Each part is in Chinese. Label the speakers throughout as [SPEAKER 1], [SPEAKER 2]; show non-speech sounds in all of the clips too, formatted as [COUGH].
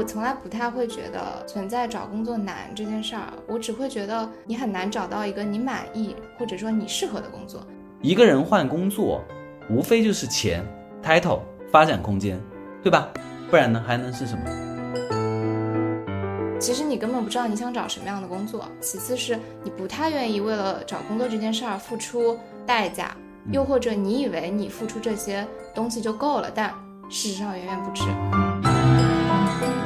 [SPEAKER 1] 我从来不太会觉得存在找工作难这件事儿，我只会觉得你很难找到一个你满意或者说你适合的工作。
[SPEAKER 2] 一个人换工作，无非就是钱、title、发展空间，对吧？不然呢，还能是什么？
[SPEAKER 1] 其实你根本不知道你想找什么样的工作。其次是你不太愿意为了找工作这件事儿付出代价，又或者你以为你付出这些东西就够了，但事实上远远不止。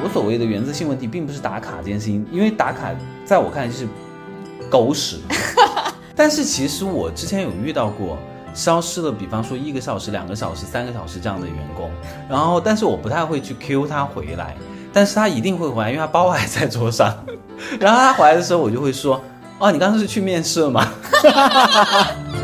[SPEAKER 2] 我所谓的原则性问题，并不是打卡这件事情，因为打卡在我看来就是狗屎。[LAUGHS] 但是其实我之前有遇到过消失了，比方说一个小时、两个小时、三个小时这样的员工，然后但是我不太会去 Q 他回来，但是他一定会回来，因为他包还在桌上。[LAUGHS] 然后他回来的时候，我就会说：“哦，你刚刚是去面试了吗？” [LAUGHS]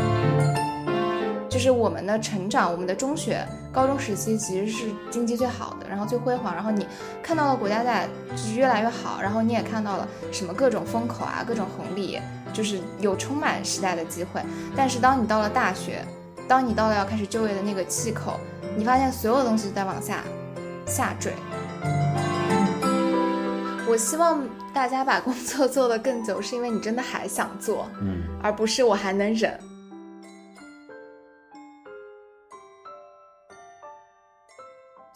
[SPEAKER 1] 就是我们的成长，我们的中学、高中时期其实是经济最好的，然后最辉煌，然后你看到了国家在就是越来越好，然后你也看到了什么各种风口啊，各种红利，就是有充满时代的机会。但是当你到了大学，当你到了要开始就业的那个气口，你发现所有东西都在往下下坠。我希望大家把工作 [LAUGHS] 做得更久，是因为你真的还想做，
[SPEAKER 2] 嗯，
[SPEAKER 1] 而不是我还能忍。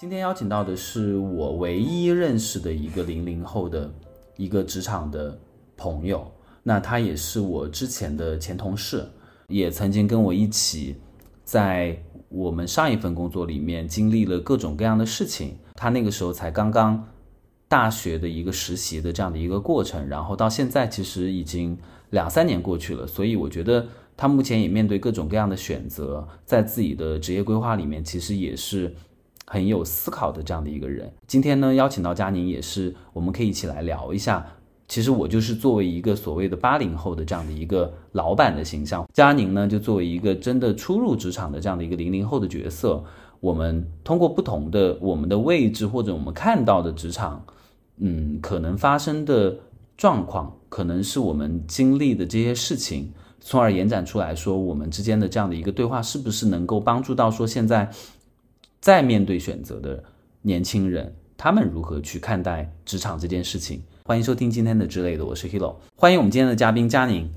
[SPEAKER 2] 今天邀请到的是我唯一认识的一个零零后的一个职场的朋友，那他也是我之前的前同事，也曾经跟我一起在我们上一份工作里面经历了各种各样的事情。他那个时候才刚刚大学的一个实习的这样的一个过程，然后到现在其实已经两三年过去了，所以我觉得他目前也面对各种各样的选择，在自己的职业规划里面，其实也是。很有思考的这样的一个人，今天呢邀请到佳宁，也是我们可以一起来聊一下。其实我就是作为一个所谓的八零后的这样的一个老板的形象，佳宁呢就作为一个真的初入职场的这样的一个零零后的角色。我们通过不同的我们的位置或者我们看到的职场，嗯，可能发生的状况，可能是我们经历的这些事情，从而延展出来说，我们之间的这样的一个对话，是不是能够帮助到说现在。在面对选择的年轻人，他们如何去看待职场这件事情？欢迎收听今天的之类的，我是 Hilo，欢迎我们今天的嘉宾佳宁，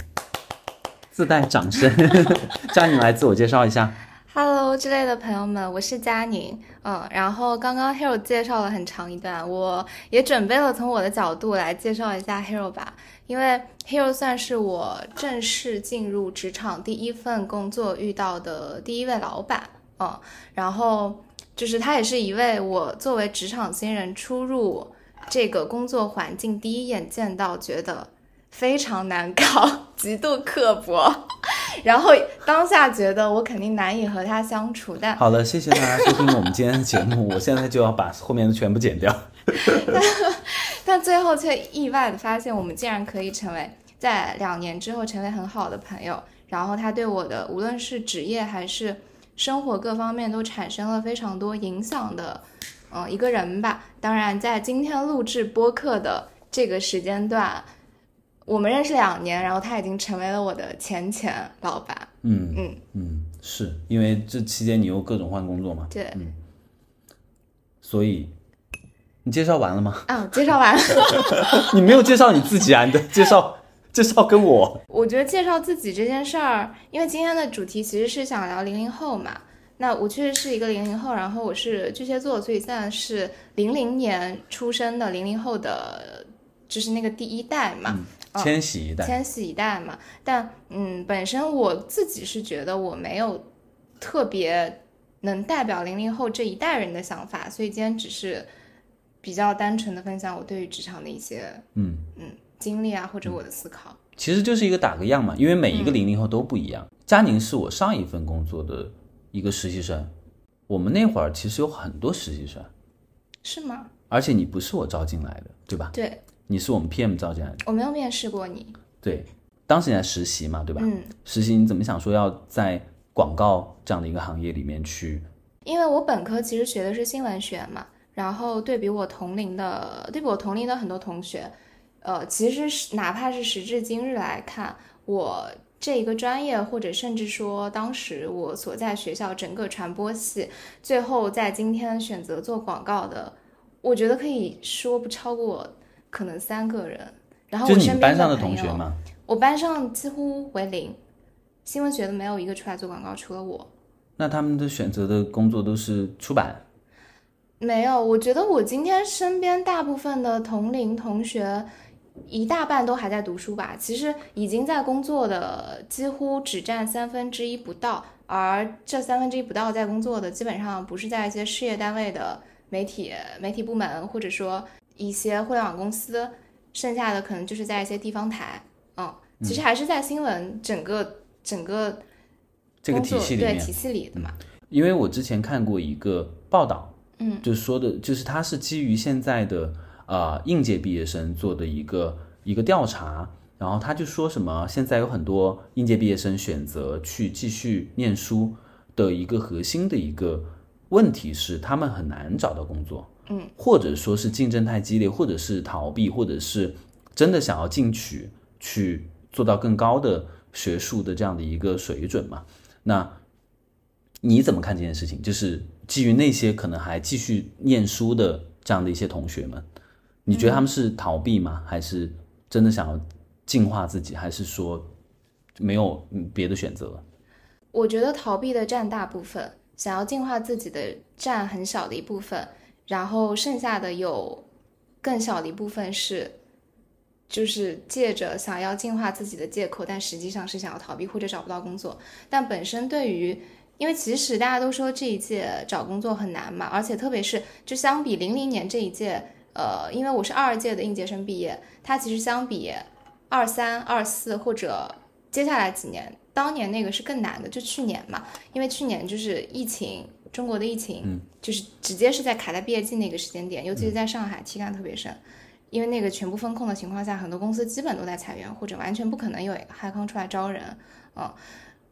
[SPEAKER 2] 自带掌声，[LAUGHS] 佳宁来自我介绍一下。
[SPEAKER 1] Hello，之类的朋友们，我是佳宁。嗯，然后刚刚 Hero 介绍了很长一段，我也准备了从我的角度来介绍一下 Hero 吧，因为 Hero 算是我正式进入职场第一份工作遇到的第一位老板。嗯，然后。就是他也是一位我作为职场新人初入这个工作环境，第一眼见到觉得非常难搞，极度刻薄，然后当下觉得我肯定难以和他相处。但
[SPEAKER 2] 好了，谢谢大家收听我们今天的节目，我现在就要把后面的全部剪掉。
[SPEAKER 1] 但 [LAUGHS] 但最后却意外的发现，我们竟然可以成为在两年之后成为很好的朋友。然后他对我的无论是职业还是。生活各方面都产生了非常多影响的，嗯，一个人吧。当然，在今天录制播客的这个时间段，我们认识两年，然后他已经成为了我的前前老板。
[SPEAKER 2] 嗯嗯嗯，是因为这期间你又各种换工作嘛？
[SPEAKER 1] 对，
[SPEAKER 2] 嗯。所以你介绍完了吗？
[SPEAKER 1] 啊，介绍完了。[LAUGHS]
[SPEAKER 2] 你没有介绍你自己啊？你的介绍。介绍跟我，
[SPEAKER 1] 我觉得介绍自己这件事儿，因为今天的主题其实是想聊零零后嘛。那我确实是一个零零后，然后我是巨蟹座，所以现在是零零年出生的零零后的，就是那个第一代嘛，
[SPEAKER 2] 千禧一代，
[SPEAKER 1] 千禧一代嘛。但嗯，本身我自己是觉得我没有特别能代表零零后这一代人的想法，所以今天只是比较单纯的分享我对于职场的一些，嗯嗯。经历啊，或者我的思考，
[SPEAKER 2] 其实就是一个打个样嘛。因为每一个零零后都不一样。佳宁是我上一份工作的一个实习生，我们那会儿其实有很多实习生，
[SPEAKER 1] 是吗？
[SPEAKER 2] 而且你不是我招进来的，对吧？
[SPEAKER 1] 对，
[SPEAKER 2] 你是我们 PM 招进来的。
[SPEAKER 1] 我没有面试过你。
[SPEAKER 2] 对，当时你在实习嘛，对吧？
[SPEAKER 1] 嗯。
[SPEAKER 2] 实习你怎么想说要在广告这样的一个行业里面去？
[SPEAKER 1] 因为我本科其实学的是新闻学嘛，然后对比我同龄的，对比我同龄的很多同学。呃，其实是哪怕是时至今日来看，我这一个专业，或者甚至说当时我所在学校整个传播系，最后在今天选择做广告的，我觉得可以说不超过可能三个人。然后
[SPEAKER 2] 就你
[SPEAKER 1] 我身边
[SPEAKER 2] 班上的，同学吗？
[SPEAKER 1] 我班上几乎为零，新闻学的没有一个出来做广告，除了我。
[SPEAKER 2] 那他们的选择的工作都是出版，
[SPEAKER 1] 没有，我觉得我今天身边大部分的同龄同学，一大半都还在读书吧。其实已经在工作的几乎只占三分之一不到，而这三分之一不到在工作的，基本上不是在一些事业单位的媒体媒体部门，或者说一些互联网公司，剩下的可能就是在一些地方台。嗯，其实还是在新闻整个整个
[SPEAKER 2] 这个
[SPEAKER 1] 工作
[SPEAKER 2] 体系里，
[SPEAKER 1] 对体系里的嘛。
[SPEAKER 2] 因为我之前看过一个报道，
[SPEAKER 1] 嗯，
[SPEAKER 2] 就说的就是它是基于现在的呃应届毕业生做的一个一个调查，然后他就说什么现在有很多应届毕业生选择去继续念书的一个核心的一个问题是他们很难找到工作，
[SPEAKER 1] 嗯，
[SPEAKER 2] 或者说是竞争太激烈，或者是逃避，或者是真的想要进取去做到更高的学术的这样的一个水准嘛，那。你怎么看这件事情？就是基于那些可能还继续念书的这样的一些同学们，你觉得他们是逃避吗？还是真的想要净化自己？还是说没有嗯别的选择了？
[SPEAKER 1] 我觉得逃避的占大部分，想要净化自己的占很小的一部分，然后剩下的有更小的一部分是，就是借着想要净化自己的借口，但实际上是想要逃避或者找不到工作。但本身对于，因为其实大家都说这一届找工作很难嘛，而且特别是就相比零零年这一届，呃，因为我是二届的应届生毕业，它其实相比二三、二四或者接下来几年，当年那个是更难的，就去年嘛，因为去年就是疫情，中国的疫情，
[SPEAKER 2] 嗯。
[SPEAKER 1] 就是直接是在卡在毕业季那个时间点，尤其是在上海体感特别深，因为那个全部风控的情况下，很多公司基本都在裁员，或者完全不可能有海康出来招人，嗯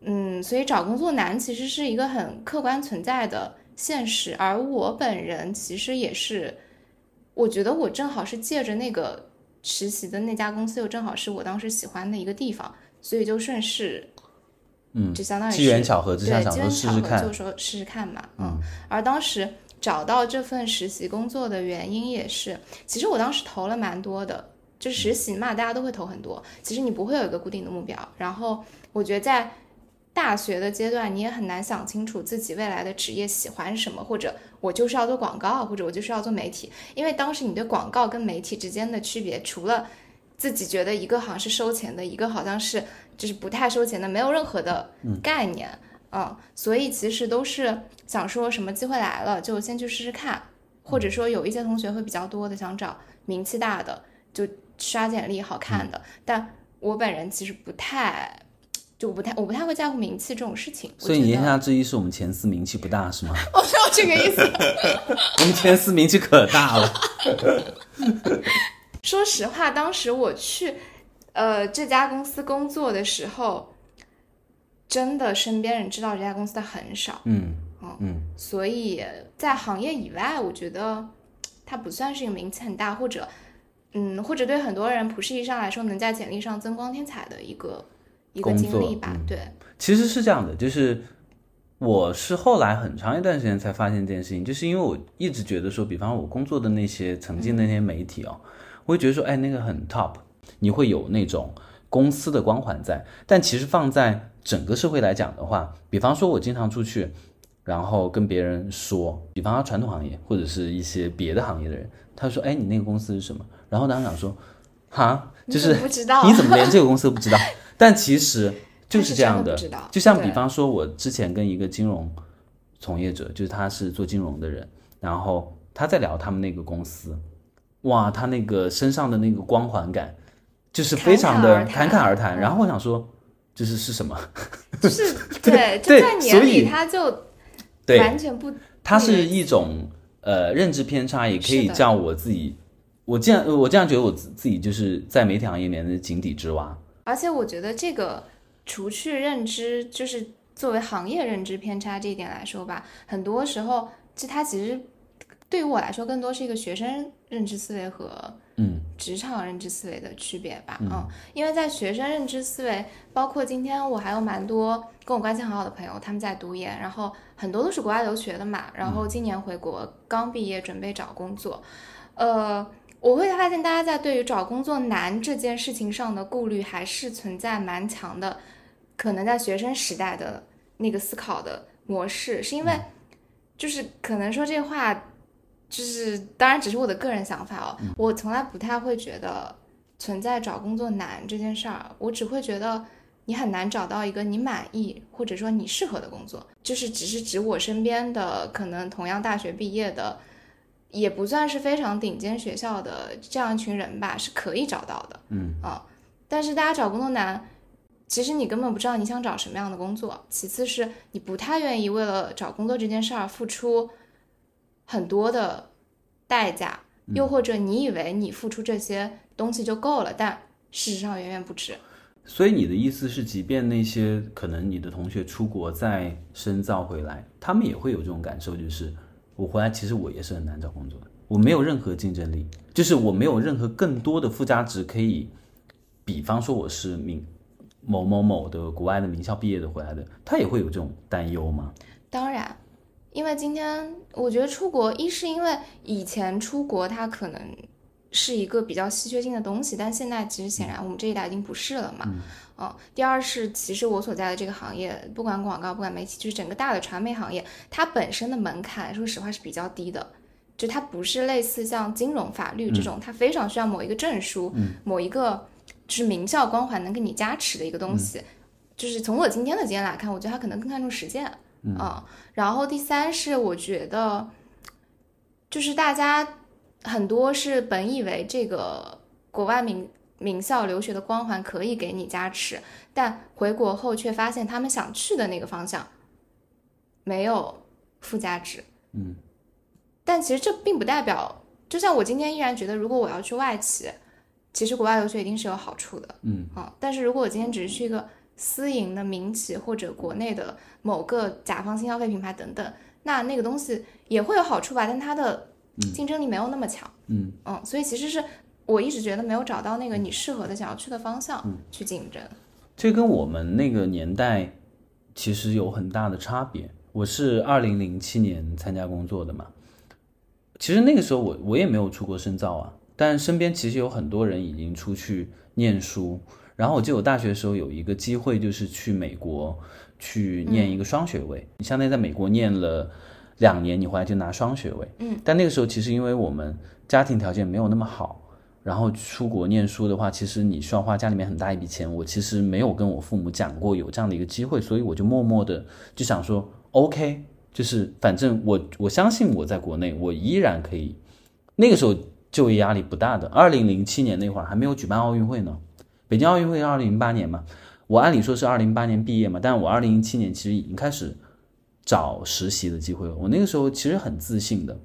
[SPEAKER 1] 嗯，所以找工作难其实是一个很客观存在的现实，而我本人其实也是，我觉得我正好是借着那个实习的那家公司，又正好是我当时喜欢的一个地方，所以就顺势，
[SPEAKER 2] 嗯，
[SPEAKER 1] 就相当于
[SPEAKER 2] 机缘巧合之下
[SPEAKER 1] 对，机
[SPEAKER 2] 想说
[SPEAKER 1] 缘巧合
[SPEAKER 2] 试试看
[SPEAKER 1] 就，说试试看嘛，嗯。而当时找到这份实习工作的原因也是，其实我当时投了蛮多的，就实习嘛，大家都会投很多。其实你不会有一个固定的目标，然后我觉得在大学的阶段，你也很难想清楚自己未来的职业喜欢什么，或者我就是要做广告，或者我就是要做媒体。因为当时你对广告跟媒体之间的区别，除了自己觉得一个好像是收钱的，一个好像是就是不太收钱的，没有任何的概念。嗯，所以其实都是想说什么机会来了就先去试试看，或者说有一些同学会比较多的想找名气大的，就刷简历好看的。但我本人其实不太，就不太我不太会在乎名气这种事情。
[SPEAKER 2] 所以你言下之意是我们前四名气不大是吗？[LAUGHS]
[SPEAKER 1] 我没有这个意思。[LAUGHS]
[SPEAKER 2] 我们前四名气可大了。[LAUGHS]
[SPEAKER 1] 说实话，当时我去呃这家公司工作的时候，真的身边人知道这家公司的很少。
[SPEAKER 2] 嗯
[SPEAKER 1] 哦
[SPEAKER 2] 嗯，
[SPEAKER 1] 所以在行业以外，我觉得它不算是一个名气很大，或者嗯，或者对很多人普世意义上来说，能在简历上增光添彩的一个一个
[SPEAKER 2] 工作
[SPEAKER 1] 经历吧。
[SPEAKER 2] 嗯
[SPEAKER 1] 对，
[SPEAKER 2] 其实是这样的，就是我是后来很长一段时间才发现这件事情，就是因为我一直觉得说，比方我工作的那些曾经的那些媒体哦，我会觉得说，哎，那个很 top，你会有那种公司的光环在，但其实放在整个社会来讲的话，比方说我经常出去。然后跟别人说，比方说传统行业或者是一些别的行业的人，他说：“哎，你那个公司是什么？”然后当时想说：“哈，就是
[SPEAKER 1] 你怎么
[SPEAKER 2] 连这个公司都不知道？但其实就是这样
[SPEAKER 1] 的，
[SPEAKER 2] 就像比方说，我之前跟一个金融从业者，就是他是做金融的人，然后他在聊他们那个公司，哇，他那个身上的那个光环感，就是非常的侃
[SPEAKER 1] 侃侃而谈
[SPEAKER 2] 然后我想说，就是是什么？
[SPEAKER 1] 就是 [LAUGHS] 对，就在你眼里，他就
[SPEAKER 2] 对，
[SPEAKER 1] 完全不
[SPEAKER 2] 他是一种呃认知偏差，也可以叫我自己。我这样，我这样觉得我自自己就是在媒体行业里面的井底之蛙。
[SPEAKER 1] 而且我觉得这个除去认知，就是作为行业认知偏差这一点来说吧，很多时候，这它其实对于我来说更多是一个学生认知思维和
[SPEAKER 2] 嗯
[SPEAKER 1] 职场认知思维的区别吧。嗯，因为在学生认知思维，包括今天我还有蛮多跟我关系很好的朋友，他们在读研，然后很多都是国外留学的嘛，然后今年回国刚毕业，准备找工作。呃，我会发现大家在对于找工作难这件事情上的顾虑还是存在蛮强的，可能在学生时代的那个思考的模式，是因为就是可能说这话。就是当然只是我的个人想法哦，我从来不太会觉得存在找工作难这件事儿，我只会觉得你很难找到一个你满意或者说你适合的工作，就是只是指我身边的可能同样大学毕业的，也不算是非常顶尖学校的这样一群人吧，是可以找到的，
[SPEAKER 2] 嗯
[SPEAKER 1] 啊，但是大家找工作难，其实你根本不知道你想找什么样的工作，其次是你不太愿意为了找工作这件事儿付出。很多的代价，又或者你以为你付出这些东西就够了，但事实上远远不止。
[SPEAKER 2] 所以你的意思是，即便那些可能你的同学出国再深造回来，他们也会有这种感受，就是我回来其实我也是很难找工作的，我没有任何竞争力，就是我没有任何更多的附加值可以，比方说我是名某某某的国外的名校毕业的回来的，他也会有这种担忧吗？
[SPEAKER 1] 当然。因为今天我觉得出国，一是因为以前出国他可能是一个比较稀缺性的东西，但现在其实显然我们这一代已经不是了嘛。嗯。第二是，其实我所在的这个行业，不管广告，不管媒体，就是整个大的传媒行业，它本身的门槛，说实话是比较低的。就它不是类似像金融、法律这种，它非常需要某一个证书，某一个就是名校光环能给你加持的一个东西。就是从我今天的经验来看，我觉得它可能更看重实践。嗯，然后第三是我觉得，就是大家很多是本以为这个国外名名校留学的光环可以给你加持，但回国后却发现他们想去的那个方向没有附加值。
[SPEAKER 2] 嗯，
[SPEAKER 1] 但其实这并不代表，就像我今天依然觉得，如果我要去外企，其实国外留学一定是有好处的。
[SPEAKER 2] 嗯，
[SPEAKER 1] 啊，但是如果我今天只是去一个。私营的民企或者国内的某个甲方新消费品牌等等，那那个东西也会有好处吧，但它的竞争力没有那么强。
[SPEAKER 2] 嗯
[SPEAKER 1] 嗯，所以其实是我一直觉得没有找到那个你适合的想要去的方向去竞争。
[SPEAKER 2] 这跟我们那个年代其实有很大的差别。我是二零零七年参加工作的嘛，其实那个时候我我也没有出国深造啊，但身边其实有很多人已经出去念书。然后我记得我大学的时候有一个机会，就是去美国去念一个双学位。你相当于在美国念了两年，你回来就拿双学位。
[SPEAKER 1] 嗯。
[SPEAKER 2] 但那个时候其实因为我们家庭条件没有那么好，然后出国念书的话，其实你需要花家里面很大一笔钱。我其实没有跟我父母讲过有这样的一个机会，所以我就默默的就想说，OK，就是反正我我相信我在国内我依然可以。那个时候就业压力不大的。二零零七年那会儿还没有举办奥运会呢。北京奥运会是二零零八年嘛，我按理说是二零零八年毕业嘛，但我二零零七年其实已经开始找实习的机会了。我那个时候其实很自信的，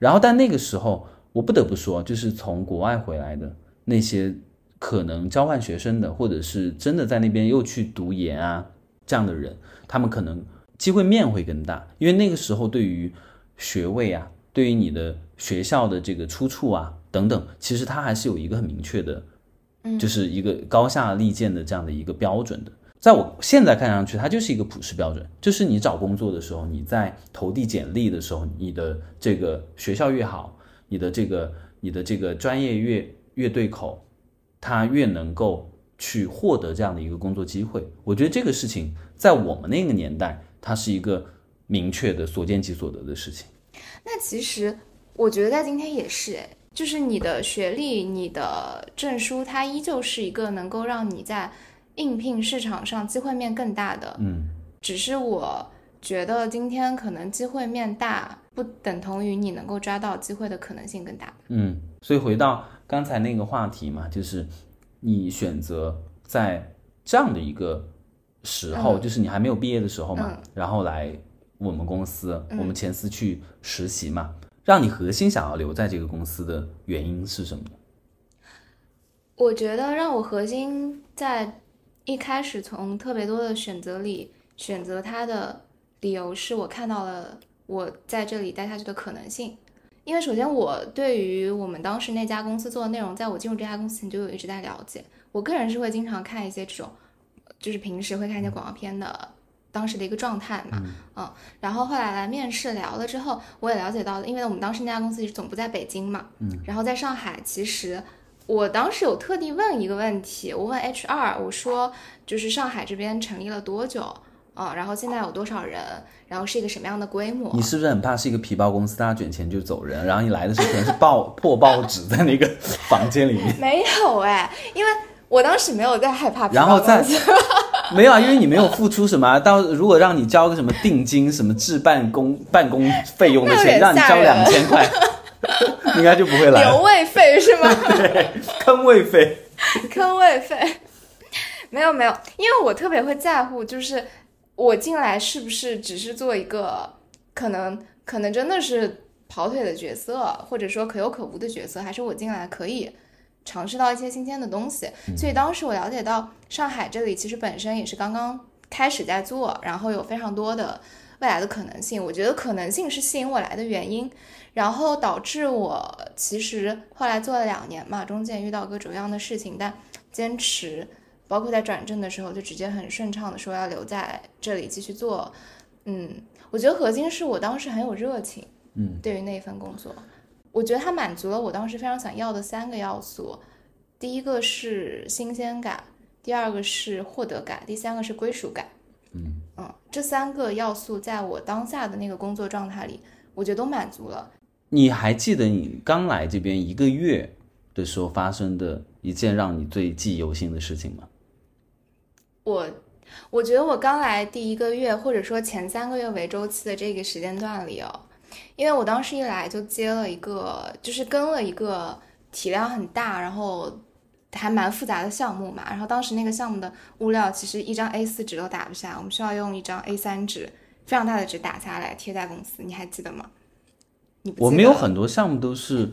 [SPEAKER 2] 然后但那个时候我不得不说，就是从国外回来的那些可能交换学生的，或者是真的在那边又去读研啊这样的人，他们可能机会面会更大，因为那个时候对于学位啊，对于你的学校的这个出处啊等等，其实它还是有一个很明确的。就是一个高下立见的这样的一个标准的，在我现在看上去，它就是一个普世标准。就是你找工作的时候，你在投递简历的时候，你的这个学校越好，你的这个你的这个专业越越对口，他越能够去获得这样的一个工作机会。我觉得这个事情在我们那个年代，它是一个明确的所见即所得的事情。
[SPEAKER 1] 那其实我觉得在今天也是哎。就是你的学历、你的证书，它依旧是一个能够让你在应聘市场上机会面更大的。
[SPEAKER 2] 嗯，
[SPEAKER 1] 只是我觉得今天可能机会面大，不等同于你能够抓到机会的可能性更大。
[SPEAKER 2] 嗯，所以回到刚才那个话题嘛，就是你选择在这样的一个时候，就是你还没有毕业的时候嘛，然后来我们公司，我们前司去实习嘛。让你核心想要留在这个公司的原因是什么？
[SPEAKER 1] 我觉得让我核心在一开始从特别多的选择里选择它的理由是我看到了我在这里待下去的可能性。因为首先我对于我们当时那家公司做的内容，在我进入这家公司前就有一直在了解。我个人是会经常看一些这种，就是平时会看一些广告片的当时的一个状态嘛，嗯，然后后来来面试聊了之后，我也了解到了，因为我们当时那家公司其实总部在北京嘛，嗯，然后在上海，其实我当时有特地问一个问题，我问 HR，我说就是上海这边成立了多久？啊，然后现在有多少人？然后是一个什么样的规模？
[SPEAKER 2] 你是不是很怕是一个皮包公司，大家卷钱就走人？然后你来的时候可能是报 [LAUGHS] 破报纸在那个房间里面。
[SPEAKER 1] 没有哎，因为我当时没有在害怕。
[SPEAKER 2] 然后在没有啊，因为你没有付出什么。到如果让你交个什么定金、什么置办公办公费用的钱，让你交两千块，[LAUGHS] 应该就不会来。
[SPEAKER 1] 留位费是吗？
[SPEAKER 2] 对，坑位费。
[SPEAKER 1] 坑位费。没有没有，因为我特别会在乎，就是。我进来是不是只是做一个可能可能真的是跑腿的角色，或者说可有可无的角色，还是我进来可以尝试到一些新鲜的东西？所以当时我了解到上海这里其实本身也是刚刚开始在做，然后有非常多的未来的可能性。我觉得可能性是吸引我来的原因，然后导致我其实后来做了两年嘛，中间遇到各种各样的事情，但坚持。包括在转正的时候，就直接很顺畅的说要留在这里继续做。嗯，我觉得核心是我当时很有热情。
[SPEAKER 2] 嗯，
[SPEAKER 1] 对于那份工作，我觉得它满足了我当时非常想要的三个要素。第一个是新鲜感，第二个是获得感，第三个是归属感。
[SPEAKER 2] 嗯
[SPEAKER 1] 嗯，这三个要素在我当下的那个工作状态里，我觉得都满足了。
[SPEAKER 2] 你还记得你刚来这边一个月的时候发生的一件让你最记忆犹新的事情吗？
[SPEAKER 1] 我我觉得我刚来第一个月，或者说前三个月为周期的这个时间段里哦，因为我当时一来就接了一个，就是跟了一个体量很大，然后还蛮复杂的项目嘛。然后当时那个项目的物料其实一张 A4 纸都打不下，我们需要用一张 A3 纸，非常大的纸打下来贴在公司。你还记得吗？你
[SPEAKER 2] 我们有很多项目都是。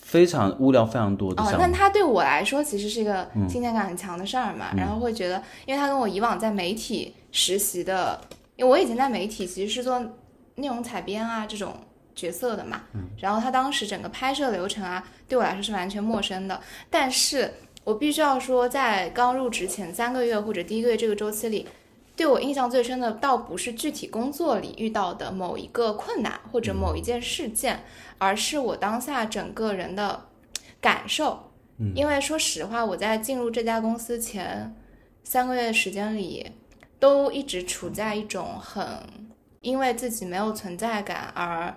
[SPEAKER 2] 非常物料非常多的项目，
[SPEAKER 1] 那它对我来说其实是一个新鲜感很强的事儿嘛。然后会觉得，因为它跟我以往在媒体实习的，因为我以前在媒体其实是做内容采编啊这种角色的嘛。然后他当时整个拍摄流程啊，对我来说是完全陌生的。但是我必须要说，在刚入职前三个月或者第一个月这个周期里。对我印象最深的，倒不是具体工作里遇到的某一个困难或者某一件事件，而是我当下整个人的感受。
[SPEAKER 2] 嗯，
[SPEAKER 1] 因为说实话，我在进入这家公司前三个月时间里，都一直处在一种很因为自己没有存在感而，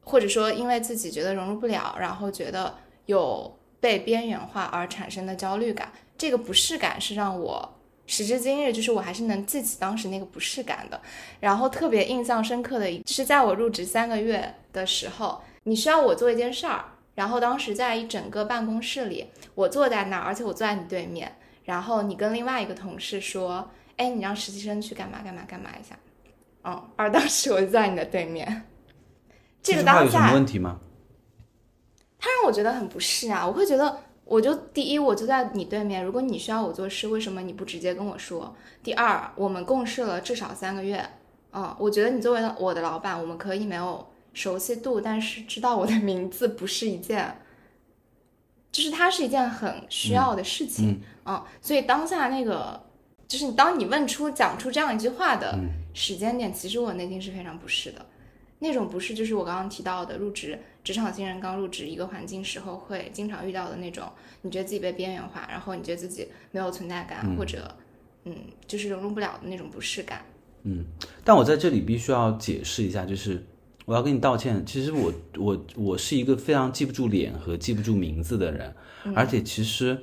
[SPEAKER 1] 或者说因为自己觉得融入不了，然后觉得有被边缘化而产生的焦虑感。这个不适感是让我。时至今日，就是我还是能记起当时那个不适感的。然后特别印象深刻的，就是在我入职三个月的时候，你需要我做一件事儿。然后当时在一整个办公室里，我坐在那儿，而且我坐在你对面。然后你跟另外一个同事说：“哎，你让实习生去干嘛干嘛干嘛一下。”嗯，而当时我就在你的对面。这个当下有
[SPEAKER 2] 什么问题吗？
[SPEAKER 1] 他让我觉得很不适啊，我会觉得。我就第一，我就在你对面。如果你需要我做事，为什么你不直接跟我说？第二，我们共事了至少三个月，嗯，我觉得你作为我的老板，我们可以没有熟悉度，但是知道我的名字不是一件，就是它是一件很需要的事情，嗯，所以当下那个，就是你当你问出讲出这样一句话的时间点，其实我内心是非常不适的。那种不适，就是我刚刚提到的入职职场新人刚入职一个环境时候会经常遇到的那种，你觉得自己被边缘化，然后你觉得自己没有存在感，或者，嗯，就是融入不了的那种不适感。
[SPEAKER 2] 嗯，但我在这里必须要解释一下，就是我要跟你道歉。其实我我我是一个非常记不住脸和记不住名字的人，而且其实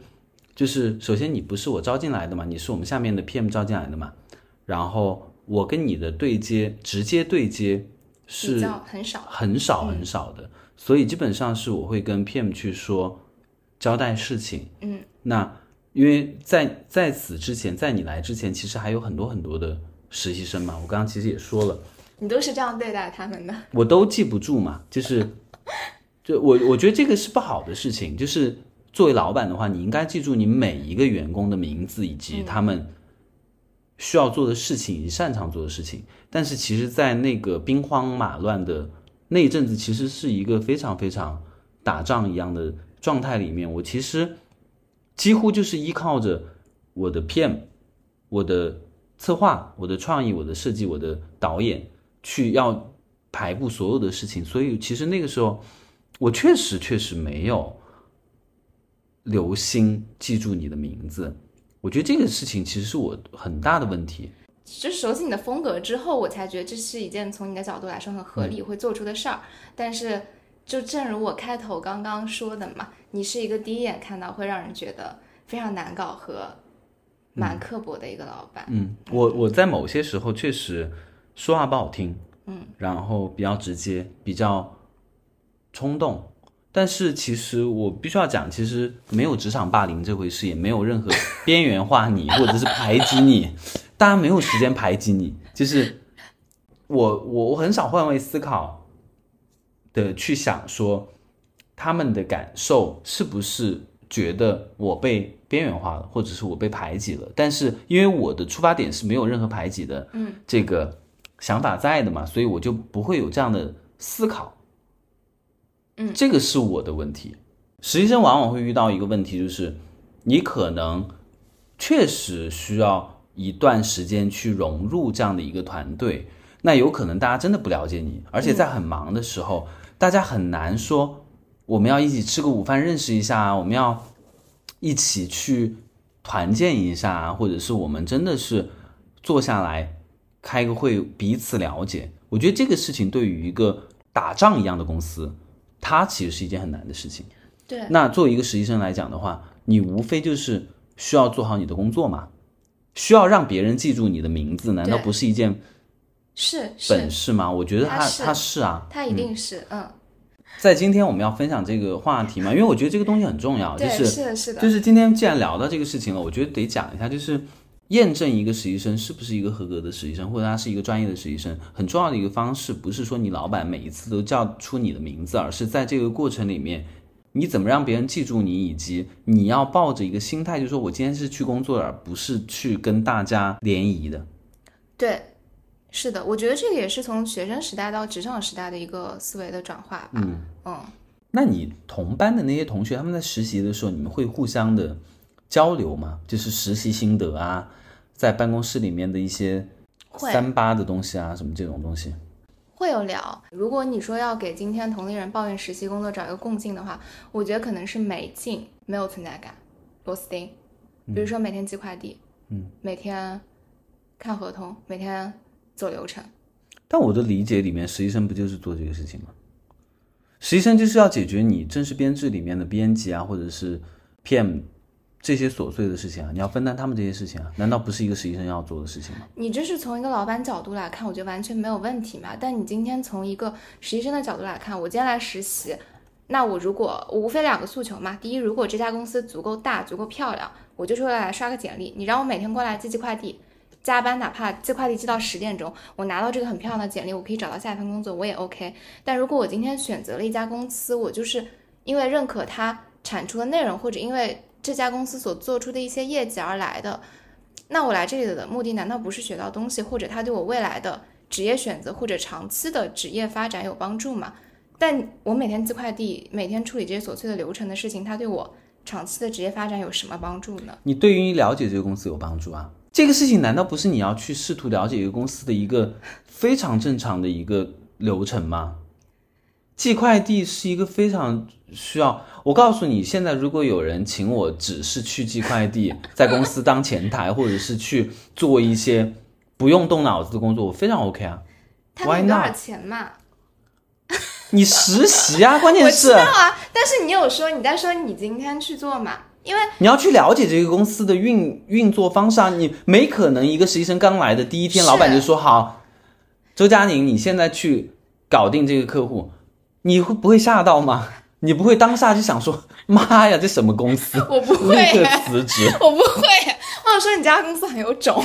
[SPEAKER 2] 就是首先你不是我招进来的嘛，你是我们下面的 PM 招进来的嘛，然后我跟你的对接直接对接。是
[SPEAKER 1] 很少
[SPEAKER 2] 很少很少的，所以基本上是我会跟 PM 去说交代事情。
[SPEAKER 1] 嗯，
[SPEAKER 2] 那因为在在此之前，在你来之前，其实还有很多很多的实习生嘛。我刚刚其实也说了，
[SPEAKER 1] 你都是这样对待他们的，
[SPEAKER 2] 我都记不住嘛。就是，就我我觉得这个是不好的事情。就是作为老板的话，你应该记住你每一个员工的名字以及他们。需要做的事情以及擅长做的事情，但是其实，在那个兵荒马乱的那一阵子其实是一个非常非常打仗一样的状态里面，我其实几乎就是依靠着我的 PM、我的策划、我的创意、我的设计、我的导演去要排布所有的事情，所以其实那个时候我确实确实没有留心记住你的名字。我觉得这个事情其实是我很大的问题。
[SPEAKER 1] 就是熟悉你的风格之后，我才觉得这是一件从你的角度来说很合理会做出的事儿。但是，就正如我开头刚刚说的嘛，你是一个第一眼看到会让人觉得非常难搞和蛮刻薄的一个老板。
[SPEAKER 2] 嗯，我我在某些时候确实说话不好听，嗯，然后比较直接，比较冲动。但是其实我必须要讲，其实没有职场霸凌这回事，也没有任何边缘化你或者是排挤你，大家没有时间排挤你。就是我我我很少换位思考的去想说，他们的感受是不是觉得我被边缘化了，或者是我被排挤了？但是因为我的出发点是没有任何排挤的，
[SPEAKER 1] 嗯，
[SPEAKER 2] 这个想法在的嘛，所以我就不会有这样的思考。
[SPEAKER 1] 嗯
[SPEAKER 2] 这个是我的问题。实习生往往会遇到一个问题，就是你可能确实需要一段时间去融入这样的一个团队，那有可能大家真的不了解你，而且在很忙的时候，大家很难说我们要一起吃个午饭认识一下啊，我们要一起去团建一下啊，或者是我们真的是坐下来开个会彼此了解。我觉得这个事情对于一个打仗一样的公司，它其实是一件很难的事情。
[SPEAKER 1] 对，
[SPEAKER 2] 那作为一个实习生来讲的话，你无非就是需要做好你的工作嘛，需要让别人记住你的名字，难道不是一件
[SPEAKER 1] 是
[SPEAKER 2] 本，事吗？我觉得他他是。啊，
[SPEAKER 1] 他一定是，嗯，
[SPEAKER 2] 在今天我们要分享这个话题嘛，因为我觉得这个东西很重要，就
[SPEAKER 1] 对，
[SPEAKER 2] 是
[SPEAKER 1] 是的，是的，
[SPEAKER 2] 就是今天既然聊到这个事情了，我觉得得讲一下，就是验证一个实习生是不是一个合格的实习生，或者他是一个专业的实习生，很重要的一个方式，不是说你老板每一次都叫出你的名字，而是在这个过程里面，你怎么让别人记住你，以及你要抱着一个心态，就是说我今天是去工作的，而不是去跟大家联谊的。
[SPEAKER 1] 对，是的，我觉得这个也是从学生时代到职场时代的一个思维的转化吧。
[SPEAKER 2] 嗯
[SPEAKER 1] 嗯，
[SPEAKER 2] 那你同班的那些同学，他们在实习的时候，你们会互相的交流吗？就是实习心得啊，在办公室里面的一些
[SPEAKER 1] 会
[SPEAKER 2] 三八的东西啊，什么这种东西。
[SPEAKER 1] 会有聊。如果你说要给今天同龄人抱怨实习工作找一个共性的话，我觉得可能是没劲，没有存在感，螺丝钉。比如说每天寄快递，
[SPEAKER 2] 嗯，
[SPEAKER 1] 每天看合同，每天走流程。
[SPEAKER 2] 但我的理解里面，实习生不就是做这个事情吗？实习生就是要解决你正式编制里面的编辑啊，或者是 PM 这些琐碎的事情啊，你要分担他们这些事情啊，难道不是一个实习生要做的事情吗？
[SPEAKER 1] 你这是从一个老板角度来看，我觉得完全没有问题嘛。但你今天从一个实习生的角度来看，我今天来实习，那我如果无非两个诉求嘛。第一，如果这家公司足够大、足够漂亮，我就是为了来刷个简历。你让我每天过来寄寄快递，加班哪怕寄快递寄到十点钟，我拿到这个很漂亮的简历，我可以找到下一份工作，我也 OK。但如果我今天选择了一家公司，我就是因为认可它产出的内容，或者因为这家公司所做出的一些业绩而来的。那我来这里的目的难道不是学到东西，或者它对我未来的职业选择或者长期的职业发展有帮助吗？但我每天寄快递，每天处理这些琐碎的流程的事情，它对我长期的职业发展有什么帮助呢？
[SPEAKER 2] 你对于了解这个公司有帮助啊？这个事情难道不是你要去试图了解一个公司的一个非常正常的一个流程吗？寄快递是一个非常需要。我告诉你，现在如果有人请我只是去寄快递，在公司当前台，或者是去做一些不用动脑子的工作，我非常 OK 啊。
[SPEAKER 1] 它
[SPEAKER 2] Why
[SPEAKER 1] 给多少？钱嘛？
[SPEAKER 2] 你实习啊，关键
[SPEAKER 1] 我知
[SPEAKER 2] 是
[SPEAKER 1] 道啊，但是你有说你在说你今天去做嘛？因为
[SPEAKER 2] 你要去了解这个公司的运运作方式啊。你没可能一个实习生刚来的第一天，老板就说好，周佳宁，你现在去搞定这个客户，你会不会吓到吗？你不会当下就想说，妈呀，这什么公司？
[SPEAKER 1] 我不会
[SPEAKER 2] 立刻辞职，
[SPEAKER 1] 我不会，[LAUGHS] 我想说你家公司很有种。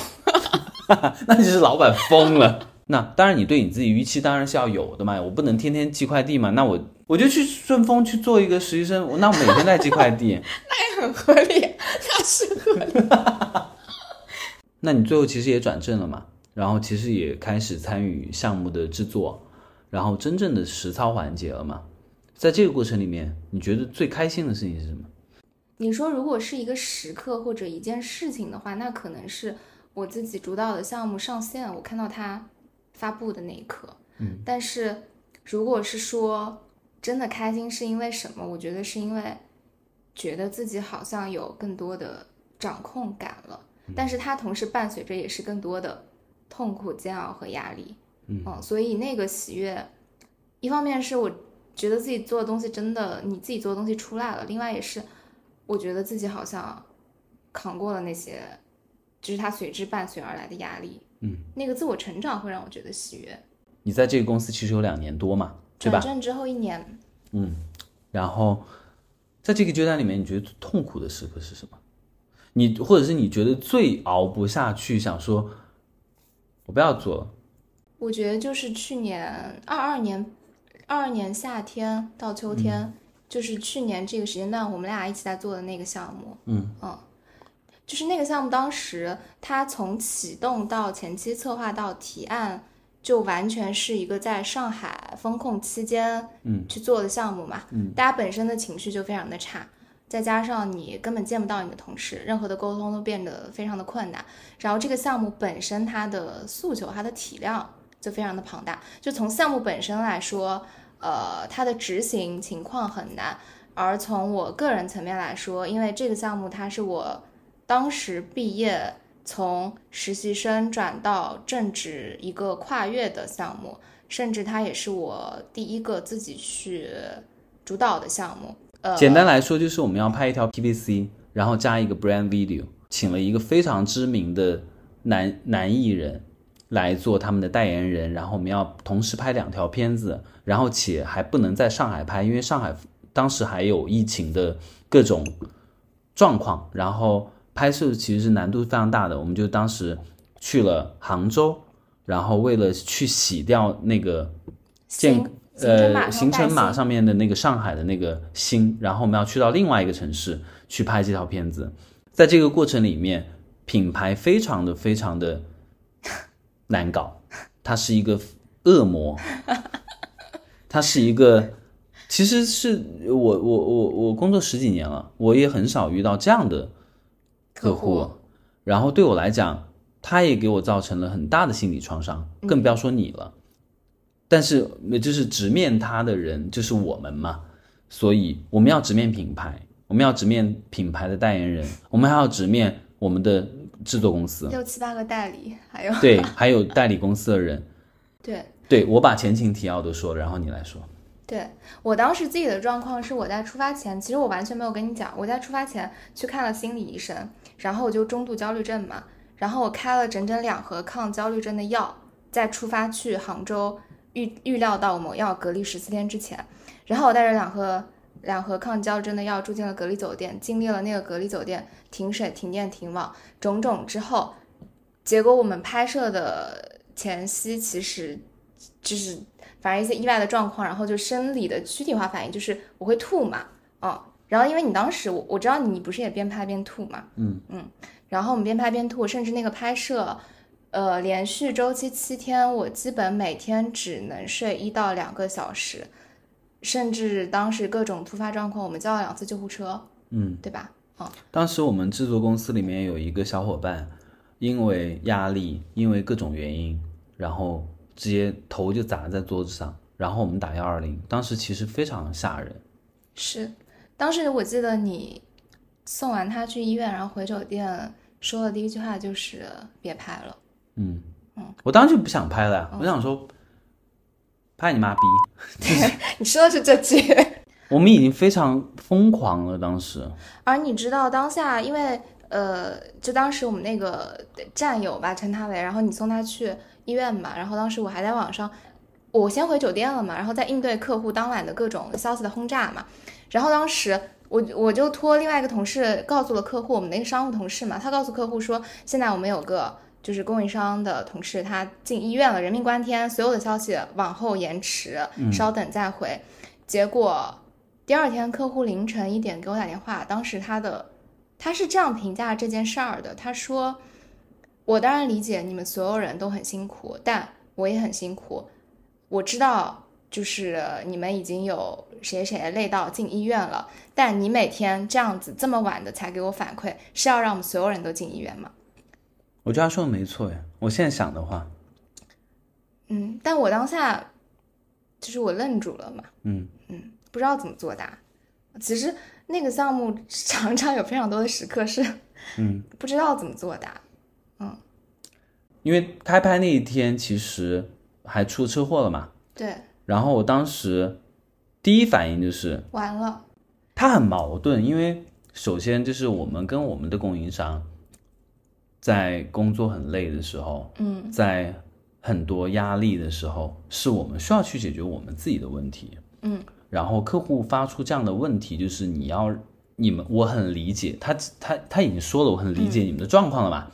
[SPEAKER 1] [LAUGHS]
[SPEAKER 2] 那就是老板疯了。[LAUGHS] 那当然，你对你自己预期当然是要有的嘛。我不能天天寄快递嘛，那我我就去顺丰去做一个实习生，我那我每天在寄快递。
[SPEAKER 1] 那也很合理，那是合理。
[SPEAKER 2] 那你最后其实也转正了嘛，然后其实也开始参与项目的制作，然后真正的实操环节了嘛。在这个过程里面，你觉得最开心的事情是什么？
[SPEAKER 1] 你说如果是一个时刻或者一件事情的话，那可能是我自己主导的项目上线，我看到它发布的那一刻。
[SPEAKER 2] 嗯，
[SPEAKER 1] 但是如果是说真的开心是因为什么？我觉得是因为觉得自己好像有更多的掌控感了，但是它同时伴随着也是更多的痛苦、煎熬和压力。
[SPEAKER 2] 嗯，
[SPEAKER 1] 所以那个喜悦，一方面是我觉得自己做的东西真的你自己做的东西出来了，另外也是我觉得自己好像扛过了那些，就是它随之伴随而来的压力。
[SPEAKER 2] 嗯，
[SPEAKER 1] 那个自我成长会让我觉得喜悦。
[SPEAKER 2] 你在这个公司其实有两年多嘛，对吧
[SPEAKER 1] 转？正之后一年，
[SPEAKER 2] 嗯，然后在这个阶段里面，你觉得最痛苦的时刻是什么？你或者是你觉得最熬不下去，想说我不要做了。
[SPEAKER 1] 我觉得就是去年二二年，二二年夏天到秋天，就是去年这个时间段，我们俩一起在做的那个项目。
[SPEAKER 2] 嗯
[SPEAKER 1] 就是那个项目，当时它从启动到前期策划到提案，就完全是一个在上海风控期间，
[SPEAKER 2] 嗯，
[SPEAKER 1] 去做的项目嘛，
[SPEAKER 2] 嗯，
[SPEAKER 1] 大家本身的情绪就非常的差，再加上你根本见不到你的同事，任何的沟通都变得非常的困难。然后这个项目本身它的诉求、它的体量就非常的庞大，就从项目本身来说，呃，它的执行情况很难。而从我个人层面来说，因为这个项目它是我当时毕业从实习生转到正职一个跨越的项目，甚至它也是我第一个自己去主导的项目。呃，
[SPEAKER 2] 简单来说，就是我们要拍一条 PVC，然后加一个 brand video，请了一个非常知名的男男艺人来做他们的代言人，然后我们要同时拍两条片子，然后且还不能在上海拍，因为上海当时还有疫情的各种状况，然后拍摄其实是难度非常大的。我们就当时去了杭州，然后为了去洗掉那个健呃行程码上面的那个上海的那个星，然后我们要去到另外一个城市去拍这条片子，在这个过程里面，品牌非常的非常的难搞，他是一个恶魔，他是一个，其实是我我我我工作十几年了，我也很少遇到这样的客户，
[SPEAKER 1] 客
[SPEAKER 2] 然后对我来讲，他也给我造成了很大的心理创伤，更不要说你了。但是，就是直面他的人就是我们嘛，所以我们要直面品牌，我们要直面品牌的代言人，我们还要直面我们的制作公司，
[SPEAKER 1] 六七八个代理，还有
[SPEAKER 2] 对，还有代理公司的人。[LAUGHS]
[SPEAKER 1] 对
[SPEAKER 2] 对我把前情提要都说了，然后你来说。
[SPEAKER 1] 对，我当时自己的状况是我在出发前，其实我完全没有跟你讲，我在出发前去看了心理医生，然后我就中度焦虑症嘛，然后我开了整整两盒抗焦虑症的药，在出发去杭州预预料到我们要隔离十四天之前，然后我带着两盒两盒抗焦虑的药住进了隔离酒店，经历了那个隔离酒店停水、停电、停网种种之后，结果我们拍摄的前夕其实就是反正一些意外的状况，然后就生理的躯体化反应，就是我会吐嘛，嗯，然后因为你当时我我知道你不是也边拍边吐嘛，
[SPEAKER 2] 嗯。
[SPEAKER 1] 嗯，然后我们边拍边吐，甚至那个拍摄，呃，连续周期七天，我基本每天只能睡一到两个小时，甚至当时各种突发状况，我们叫了两次救护车，
[SPEAKER 2] 嗯，
[SPEAKER 1] 对吧？嗯，
[SPEAKER 2] 当时我们制作公司里面有一个小伙伴，因为压力，因为各种原因，然后直接头就砸在桌子上，然后我们打幺二零，当时其实非常吓人。
[SPEAKER 1] 是，当时我记得你送完他去医院，然后回酒店说的第一句话就是别拍了。
[SPEAKER 2] 嗯嗯我当时就不想拍了呀，我想说，拍你妈逼！[LAUGHS]
[SPEAKER 1] 你说的是这句。[LAUGHS]
[SPEAKER 2] 我们已经非常疯狂了，当时。
[SPEAKER 1] 而你知道当下，因为呃，就当时我们那个战友吧，称他为，然后你送他去医院嘛，然后当时我还在网上，我先回酒店了嘛，然后在应对客户当晚的各种消息的轰炸嘛，然后当时我我就托另外一个同事告诉了客户，我们那个商务同事嘛，他告诉客户说，现在我们有个就是供应商的同事他进医院了，人命关天，所有的消息往后延迟，稍等再回，结果。第二天，客户凌晨一点给我打电话，当时他的他是这样评价这件事儿的，他说：“我当然理解你们所有人都很辛苦，但我也很辛苦。我知道，就是你们已经有谁谁累到进医院了，但你每天这样子这么晚的才给我反馈，是要让我们所有人都进医院吗？
[SPEAKER 2] 我觉得他说的没错呀。我现在想的话，
[SPEAKER 1] 嗯，但我当下就是我愣住了嘛，
[SPEAKER 2] 嗯
[SPEAKER 1] 嗯，不知道怎么作答。其实那个项目 [LAUGHS] 常常有非常多的时刻是，
[SPEAKER 2] 嗯，
[SPEAKER 1] 不知道怎么作答。
[SPEAKER 2] 嗯因为开拍那一天其实还出车祸了嘛，
[SPEAKER 1] 对，
[SPEAKER 2] 然后我当时第一反应就是
[SPEAKER 1] 完了，
[SPEAKER 2] 他很矛盾，因为首先就是我们跟我们的供应商在工作很累的时候，
[SPEAKER 1] 嗯
[SPEAKER 2] 在很多压力的时候，是我们需要去解决我们自己的问题。
[SPEAKER 1] 嗯，
[SPEAKER 2] 然后客户发出这样的问题，就是你要你们，我很理解他，他他已经说了，我很理解你们的状况了嘛，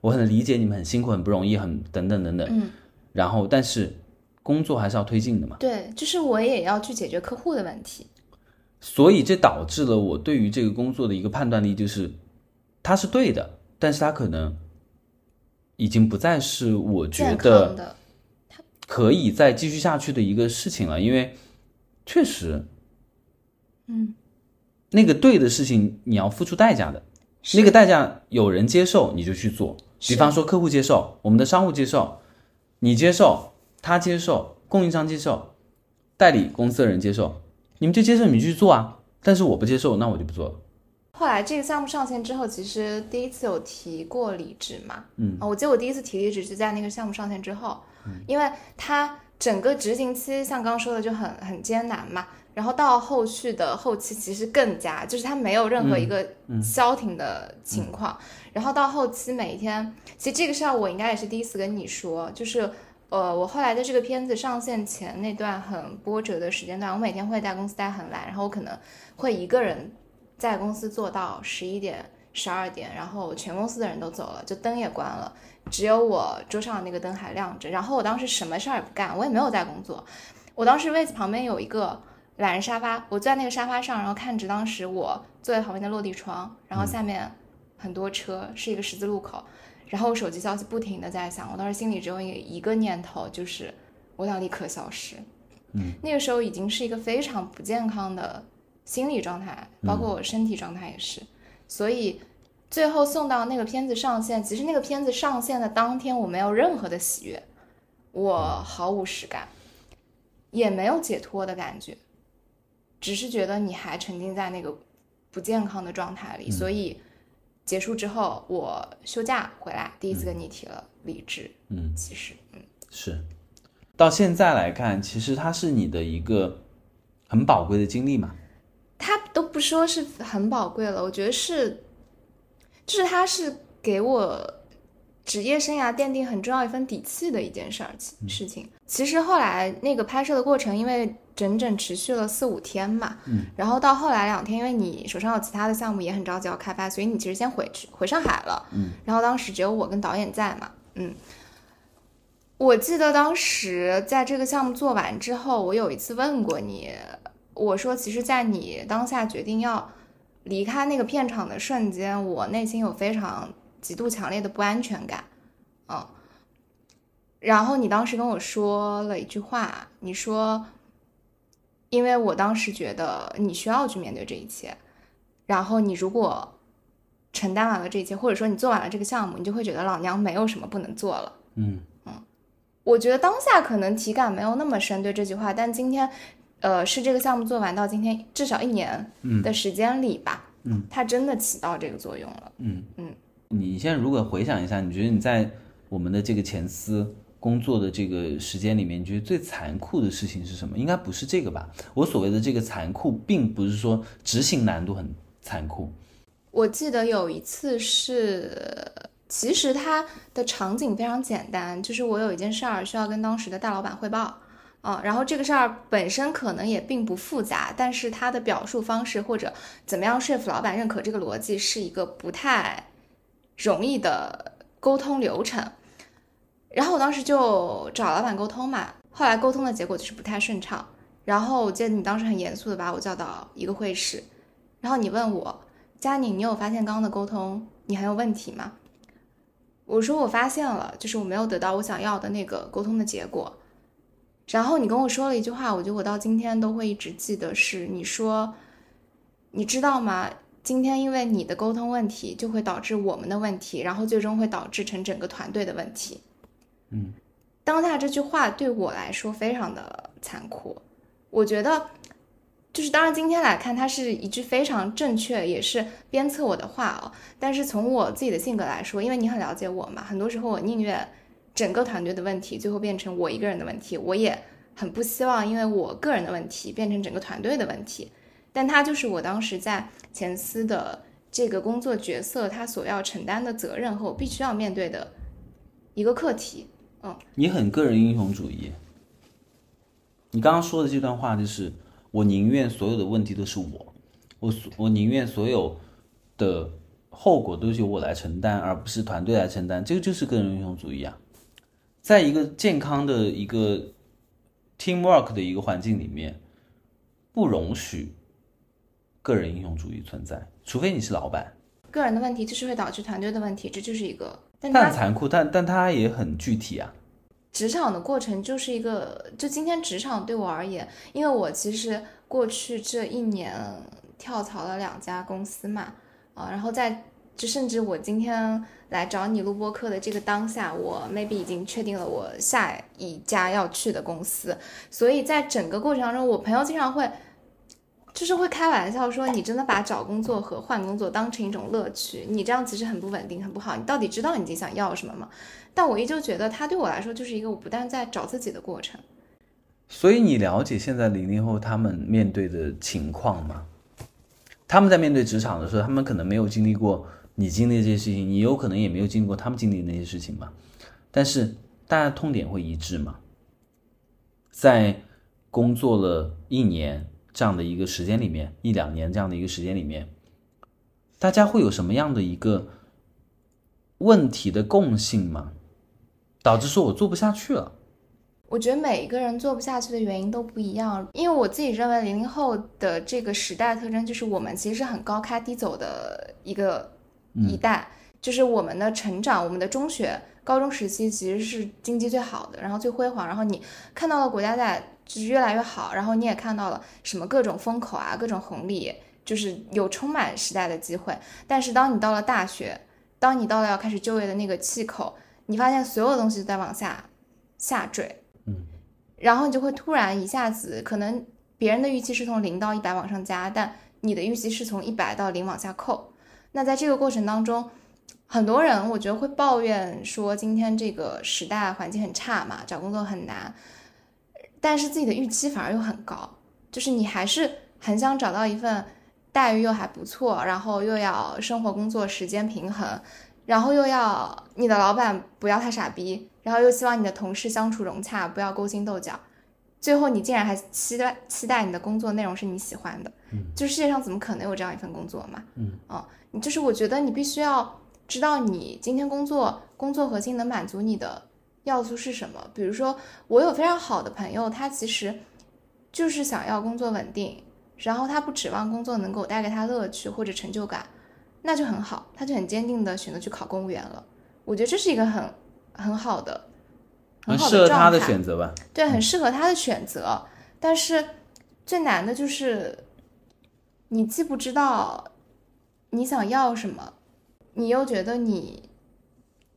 [SPEAKER 2] 我很理解你们很辛苦、很不容易、很等等等等。
[SPEAKER 1] 嗯，
[SPEAKER 2] 然后但是工作还是要推进的嘛，
[SPEAKER 1] 对，就是我也要去解决客户的问题。
[SPEAKER 2] 所以这导致了我对于这个工作的一个判断力，就是他是对的，但是它可能已经不再是我觉得，可以再继续下去的一个事情了，因为确实
[SPEAKER 1] 嗯，
[SPEAKER 2] 那个对的事情你要付出代价的，那个代价有人接受你就去做，比方说客户接受，我们的商务接受，你接受，他接受，供应商接受，代理公司的人接受，你们就接受，你们就去做啊。但是我不接受，那我就不做了。
[SPEAKER 1] 后来这个项目上线之后，其实第一次有提过离职嘛，嗯，我记得我第一次提离职是在那个项目上线之后，嗯。因为它整个执行期像刚刚说的就很很艰难嘛，然后到后续的后期其实更加，就是它没有任何一个消停的情况，然后到后期每一天，其实这个事儿我应该也是第一次跟你说，就是。呃，我后来的这个片子上线前那段很波折的时间段，我每天会在公司待很晚，然后我可能会一个人在公司做到十一点、十二点，然后全公司的人都走了，就灯也关了，只有我桌上的那个灯还亮着。然后我当时什么事儿也不干，我也没有在工作。我当时位子旁边有一个懒人沙发，我坐在那个沙发上，然后看着当时我坐在旁边的落地窗，然后下面很多车，是一个十字路口。然后我手机消息不停的在响，我当时心里只有一个一个念头，就是我想立刻消失。
[SPEAKER 2] 嗯，
[SPEAKER 1] 那个时候已经是一个非常不健康的心理状态，包括我身体状态也是。所以最后送到那个片子上线，其实那个片子上线的当天，我没有任何的喜悦，我毫无实感，也没有解脱的感觉，只是觉得你还沉浸在那个不健康的状态里，所以。结束之后，我休假回来，第一次跟你提了离职。
[SPEAKER 2] 嗯，
[SPEAKER 1] 其实，嗯，
[SPEAKER 2] 是，到现在来看，其实它是你的一个很宝贵的经历嘛。
[SPEAKER 1] 它都不说是很宝贵了，我觉得是，就是他是给我职业生涯奠定很重要一份底气的一件事儿事情。其实后来那个拍摄的过程，因为整整持续了四五天嘛，
[SPEAKER 2] 嗯，
[SPEAKER 1] 然后到后来两天，因为你手上有其他的项目也很着急要开发，所以你其实先回去回上海了，
[SPEAKER 2] 嗯，
[SPEAKER 1] 然后当时只有我跟导演在嘛，嗯，我记得当时在这个项目做完之后，我有一次问过你，我说其实，在你当下决定要离开那个片场的瞬间，我内心有非常极度强烈的不安全感，嗯，然后你当时跟我说了一句话，你说。因为我当时觉得你需要去面对这一切，然后你如果承担完了这一切，或者说你做完了这个项目，你就会觉得老娘没有什么不能做了。
[SPEAKER 2] 嗯
[SPEAKER 1] 嗯，我觉得当下可能体感没有那么深对这句话，但今天，呃，是这个项目做完到今天至少一年的时间里吧，
[SPEAKER 2] 嗯，
[SPEAKER 1] 它真的起到这个作用了。
[SPEAKER 2] 嗯
[SPEAKER 1] 嗯，
[SPEAKER 2] 你现在如果回想一下，你觉得你在我们的这个前司？工作的这个时间里面，你觉得最残酷的事情是什么？应该不是这个吧？我所谓的这个残酷，并不是说执行难度很残酷。
[SPEAKER 1] 我记得有一次是，其实它的场景非常简单，就是我有一件事儿需要跟当时的大老板汇报，啊，然后这个事儿本身可能也并不复杂，但是它的表述方式或者怎么样说服老板认可这个逻辑，是一个不太容易的沟通流程。然后我当时就找老板沟通嘛，后来沟通的结果就是不太顺畅。然后我记得你当时很严肃的把我叫到一个会议室，然后你问我，佳宁，你有发现刚刚的沟通你很有问题吗？我说我发现了，就是我没有得到我想要的那个沟通的结果。然后你跟我说了一句话，我觉得我到今天都会一直记得，是你说，你知道吗？今天因为你的沟通问题，就会导致我们的问题，然后最终会导致成整个团队的问题。
[SPEAKER 2] 嗯，
[SPEAKER 1] 当下这句话对我来说非常的残酷，我觉得。就是当然，今天来看，它是一句非常正确，也是鞭策我的话哦。但是从我自己的性格来说，因为你很了解我嘛，很多时候我宁愿整个团队的问题最后变成我一个人的问题，我也很不希望因为我个人的问题变成整个团队的问题。但它就是我当时在前司的这个工作角色，他所要承担的责任和我必须要面对的一个课题。嗯，
[SPEAKER 2] 你很个人英雄主义。你刚刚说的这段话就是。我宁愿所有的问题都是我，我我宁愿所有的后果都由我来承担，而不是团队来承担。这个就是个人英雄主义啊！在一个健康的一个 teamwork 的一个环境里面，不容许个人英雄主义存在，除非你是老板。
[SPEAKER 1] 个人的问题就是会导致团队的问题，这就是一个。
[SPEAKER 2] 但很残酷，但但它也很具体啊。
[SPEAKER 1] 职场的过程就是一个，就今天职场对我而言，因为我其实过去这一年跳槽了两家公司嘛，啊，然后在就甚至我今天来找你录播课的这个当下，我 maybe 已经确定了我下一家要去的公司，所以在整个过程当中，我朋友经常会。就是会开玩笑说，你真的把找工作和换工作当成一种乐趣，你这样其实很不稳定，很不好。你到底知道你自己想要什么吗？但我依旧觉得，它对我来说就是一个我不但在找自己的过程。
[SPEAKER 2] 所以你了解现在零零后他们面对的情况吗？他们在面对职场的时候，他们可能没有经历过你经历这些事情，你有可能也没有经历过他们经历的那些事情吧。但是大家痛点会一致吗？在工作了一年。这样的一个时间里面，一两年这样的一个时间里面，大家会有什么样的一个问题的共性吗？导致说我做不下去了。
[SPEAKER 1] 我觉得每一个人做不下去的原因都不一样，因为我自己认为零零后的这个时代特征就是我们其实是很高开低走的一个一代，就是我们的成长，我们的中学、高中时期其实是经济最好的，然后最辉煌，然后你看到了国家在。就是越来越好，然后你也看到了什么各种风口啊，各种红利，就是有充满时代的机会。但是当你到了大学，当你到了要开始就业的那个气口，你发现所有的东西都在往下下坠，
[SPEAKER 2] 嗯，
[SPEAKER 1] 然后你就会突然一下子，可能别人的预期是从零到一百往上加，但你的预期是从一百到零往下扣。那在这个过程当中，很多人我觉得会抱怨说，今天这个时代环境很差嘛，找工作很难。但是自己的预期反而又很高，就是你还是很想找到一份待遇又还不错，然后又要生活工作时间平衡，然后又要你的老板不要太傻逼，然后又希望你的同事相处融洽，不要勾心斗角，最后你竟然还期待期待你的工作内容是你喜欢的，
[SPEAKER 2] 嗯，
[SPEAKER 1] 就世界上怎么可能有这样一份工作嘛，
[SPEAKER 2] 嗯，
[SPEAKER 1] 哦，你就是我觉得你必须要知道你今天工作工作核心能满足你的。要素是什么？比如说，我有非常好的朋友，他其实就是想要工作稳定，然后他不指望工作能够带给他乐趣或者成就感，那就很好，他就很坚定的选择去考公务员了。我觉得这是一个很很好的、很
[SPEAKER 2] 适合他的选择吧？
[SPEAKER 1] 对，很适合他的选择。但是最难的就是，你既不知道你想要什么，你又觉得你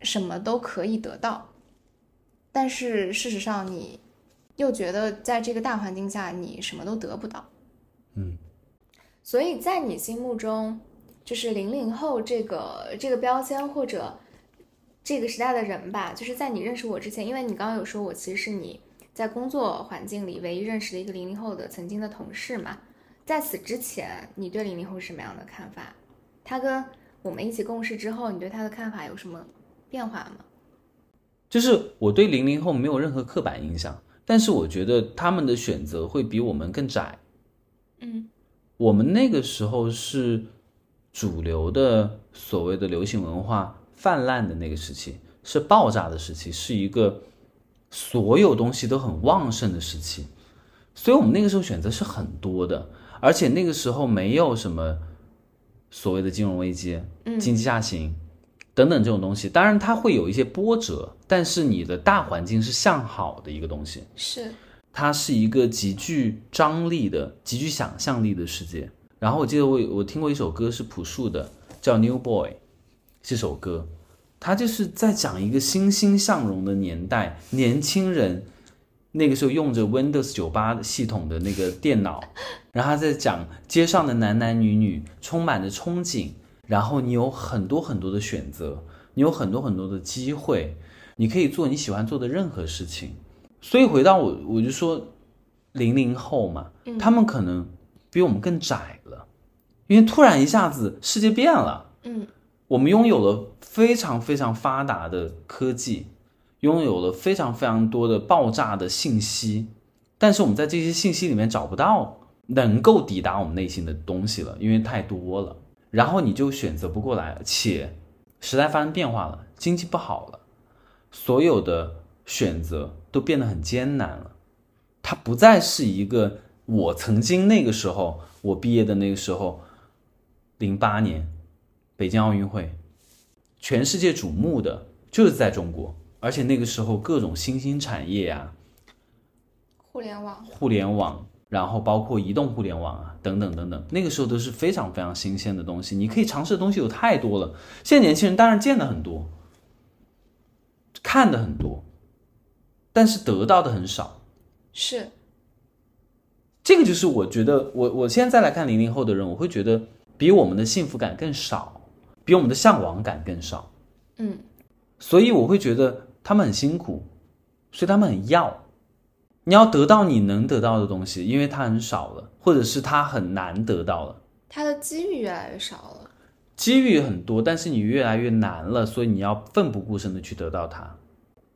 [SPEAKER 1] 什么都可以得到。但是事实上，你又觉得在这个大环境下，你什么都得不到。
[SPEAKER 2] 嗯，
[SPEAKER 1] 所以在你心目中，就是零零后这个这个标签或者这个时代的人吧，就是在你认识我之前，因为你刚刚有说我其实是你在工作环境里唯一认识的一个零零后的曾经的同事嘛，在此之前，你对零零后是什么样的看法？他跟我们一起共事之后，你对他的看法有什么变化吗？
[SPEAKER 2] 就是我对零零后没有任何刻板印象，但是我觉得他们的选择会比我们更窄。
[SPEAKER 1] 嗯，
[SPEAKER 2] 我们那个时候是主流的所谓的流行文化泛滥的那个时期，是爆炸的时期，是一个所有东西都很旺盛的时期，所以我们那个时候选择是很多的，而且那个时候没有什么所谓的金融危机、经济下行。等等这种东西，当然它会有一些波折，但是你的大环境是向好的一个东西。
[SPEAKER 1] 是，
[SPEAKER 2] 它是一个极具张力的、极具想象力的世界。然后我记得我我听过一首歌是朴树的，叫《New Boy》，这首歌，它就是在讲一个欣欣向荣的年代，年轻人那个时候用着 Windows 九八系统的那个电脑，然后他在讲街上的男男女女充满着憧憬，然后你有很多很多的选择，你有很多很多的机会，你可以做你喜欢做的任何事情。所以回到我，我就说零零后嘛，他们可能比我们更窄了，因为突然一下子世界变了，
[SPEAKER 1] 嗯，
[SPEAKER 2] 我们拥有了非常非常发达的科技，拥有了非常非常多的爆炸的信息，但是我们在这些信息里面找不到能够抵达我们内心的东西了，因为太多了，然后你就选择不过来，且时代发生变化了，经济不好了，所有的选择都变得很艰难了。它不再是一个我曾经那个时候我毕业的那个时候，零八年北京奥运会，全世界瞩目的就是在中国，而且那个时候各种新兴产业啊，
[SPEAKER 1] 互联网，
[SPEAKER 2] 互联网，然后包括移动互联网啊，等等等等，那个时候都是非常非常新鲜的东西，你可以尝试的东西有太多了。现在年轻人当然见的很多，看的很多，但是得到的很少。
[SPEAKER 1] 是
[SPEAKER 2] 这个就是我觉得，我我现在再来看零零后的人，我会觉得比我们的幸福感更少，比我们的向往感更少。
[SPEAKER 1] 嗯，
[SPEAKER 2] 所以我会觉得他们很辛苦，所以他们很要。你要得到你能得到的东西，因为它很少了，或者是它很难得到了。
[SPEAKER 1] 它的机遇越来越少了。
[SPEAKER 2] 机遇很多，但是你越来越难了，所以你要奋不顾身的去得到它。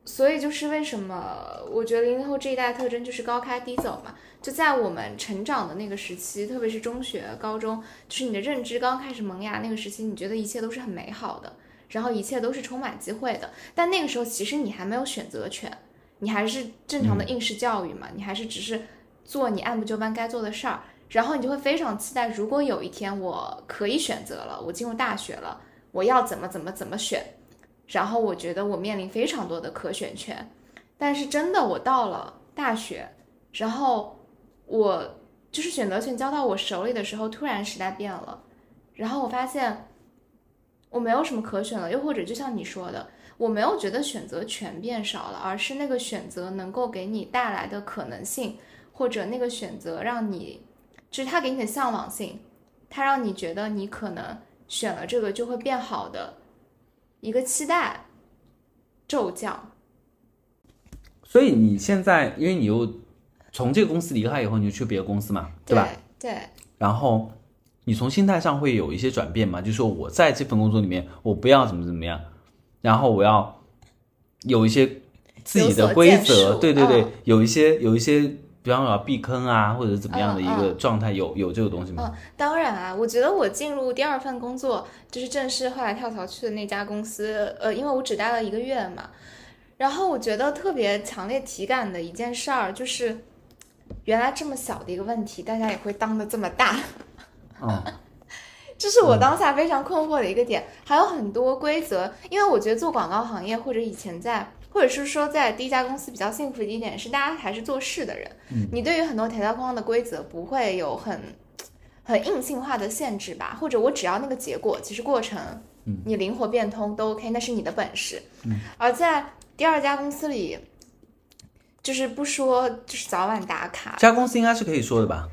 [SPEAKER 1] 所以就是为什么我觉得零零后这一代特征就是高开低走嘛。就在我们成长的那个时期，特别是中学、高中，就是你的认知刚开始萌芽那个时期，你觉得一切都是很美好的，然后一切都是充满机会的。但那个时候其实你还没有选择权，你还是正常的应试教育嘛，你还是只是做你按部就班该做的事儿。然后你就会非常期待，如果有一天我可以选择了，我进入大学了，我要怎么怎么怎么选。然后我觉得我面临非常多的可选权，但是真的我到了大学，然后我就是选择权交到我手里的时候，突然时代变了，然后我发现我没有什么可选了，又或者就像你说的，我没有觉得选择权变少了，而是那个选择能够给你带来的可能性，或者那个选择让你，就是它给你的向往性，它让你觉得你可能选了这个就会变好的。一个期待骤降，
[SPEAKER 2] 所以你现在，因为你又从这个公司离开以后，你就去别的公司嘛，对吧？
[SPEAKER 1] 对。
[SPEAKER 2] 然后你从心态上会有一些转变吗？就是说我在这份工作里面，我不要怎么怎么样，然后我要有一些自己的规则，对对对，有一些有一些，比方说要避坑啊，或者怎么样的一个状态，有有这个东西吗？
[SPEAKER 1] 嗯，当然啊，我觉得我进入第二份工作就是正式后来跳槽去的那家公司，呃，因为我只待了一个月嘛。然后我觉得特别强烈体感的一件事儿，就是原来这么小的一个问题，大家也会当的这么大。
[SPEAKER 2] 嗯，[LAUGHS]
[SPEAKER 1] 这是我当下非常困惑的一个点。还有很多规则，因为我觉得做广告行业或者以前在，或者是说在第一家公司比较幸福的一点是，大家还是做事的人。
[SPEAKER 2] 嗯，
[SPEAKER 1] 你对于很多条条框框的规则不会有很很硬性化的限制吧？或者我只要那个结果，其实过程，
[SPEAKER 2] 嗯，
[SPEAKER 1] 你灵活变通都 OK，那是你的本事。
[SPEAKER 2] 嗯，
[SPEAKER 1] 而在第二家公司里，就是不说，就是早晚打卡。
[SPEAKER 2] 这家公司应该是可以说的吧？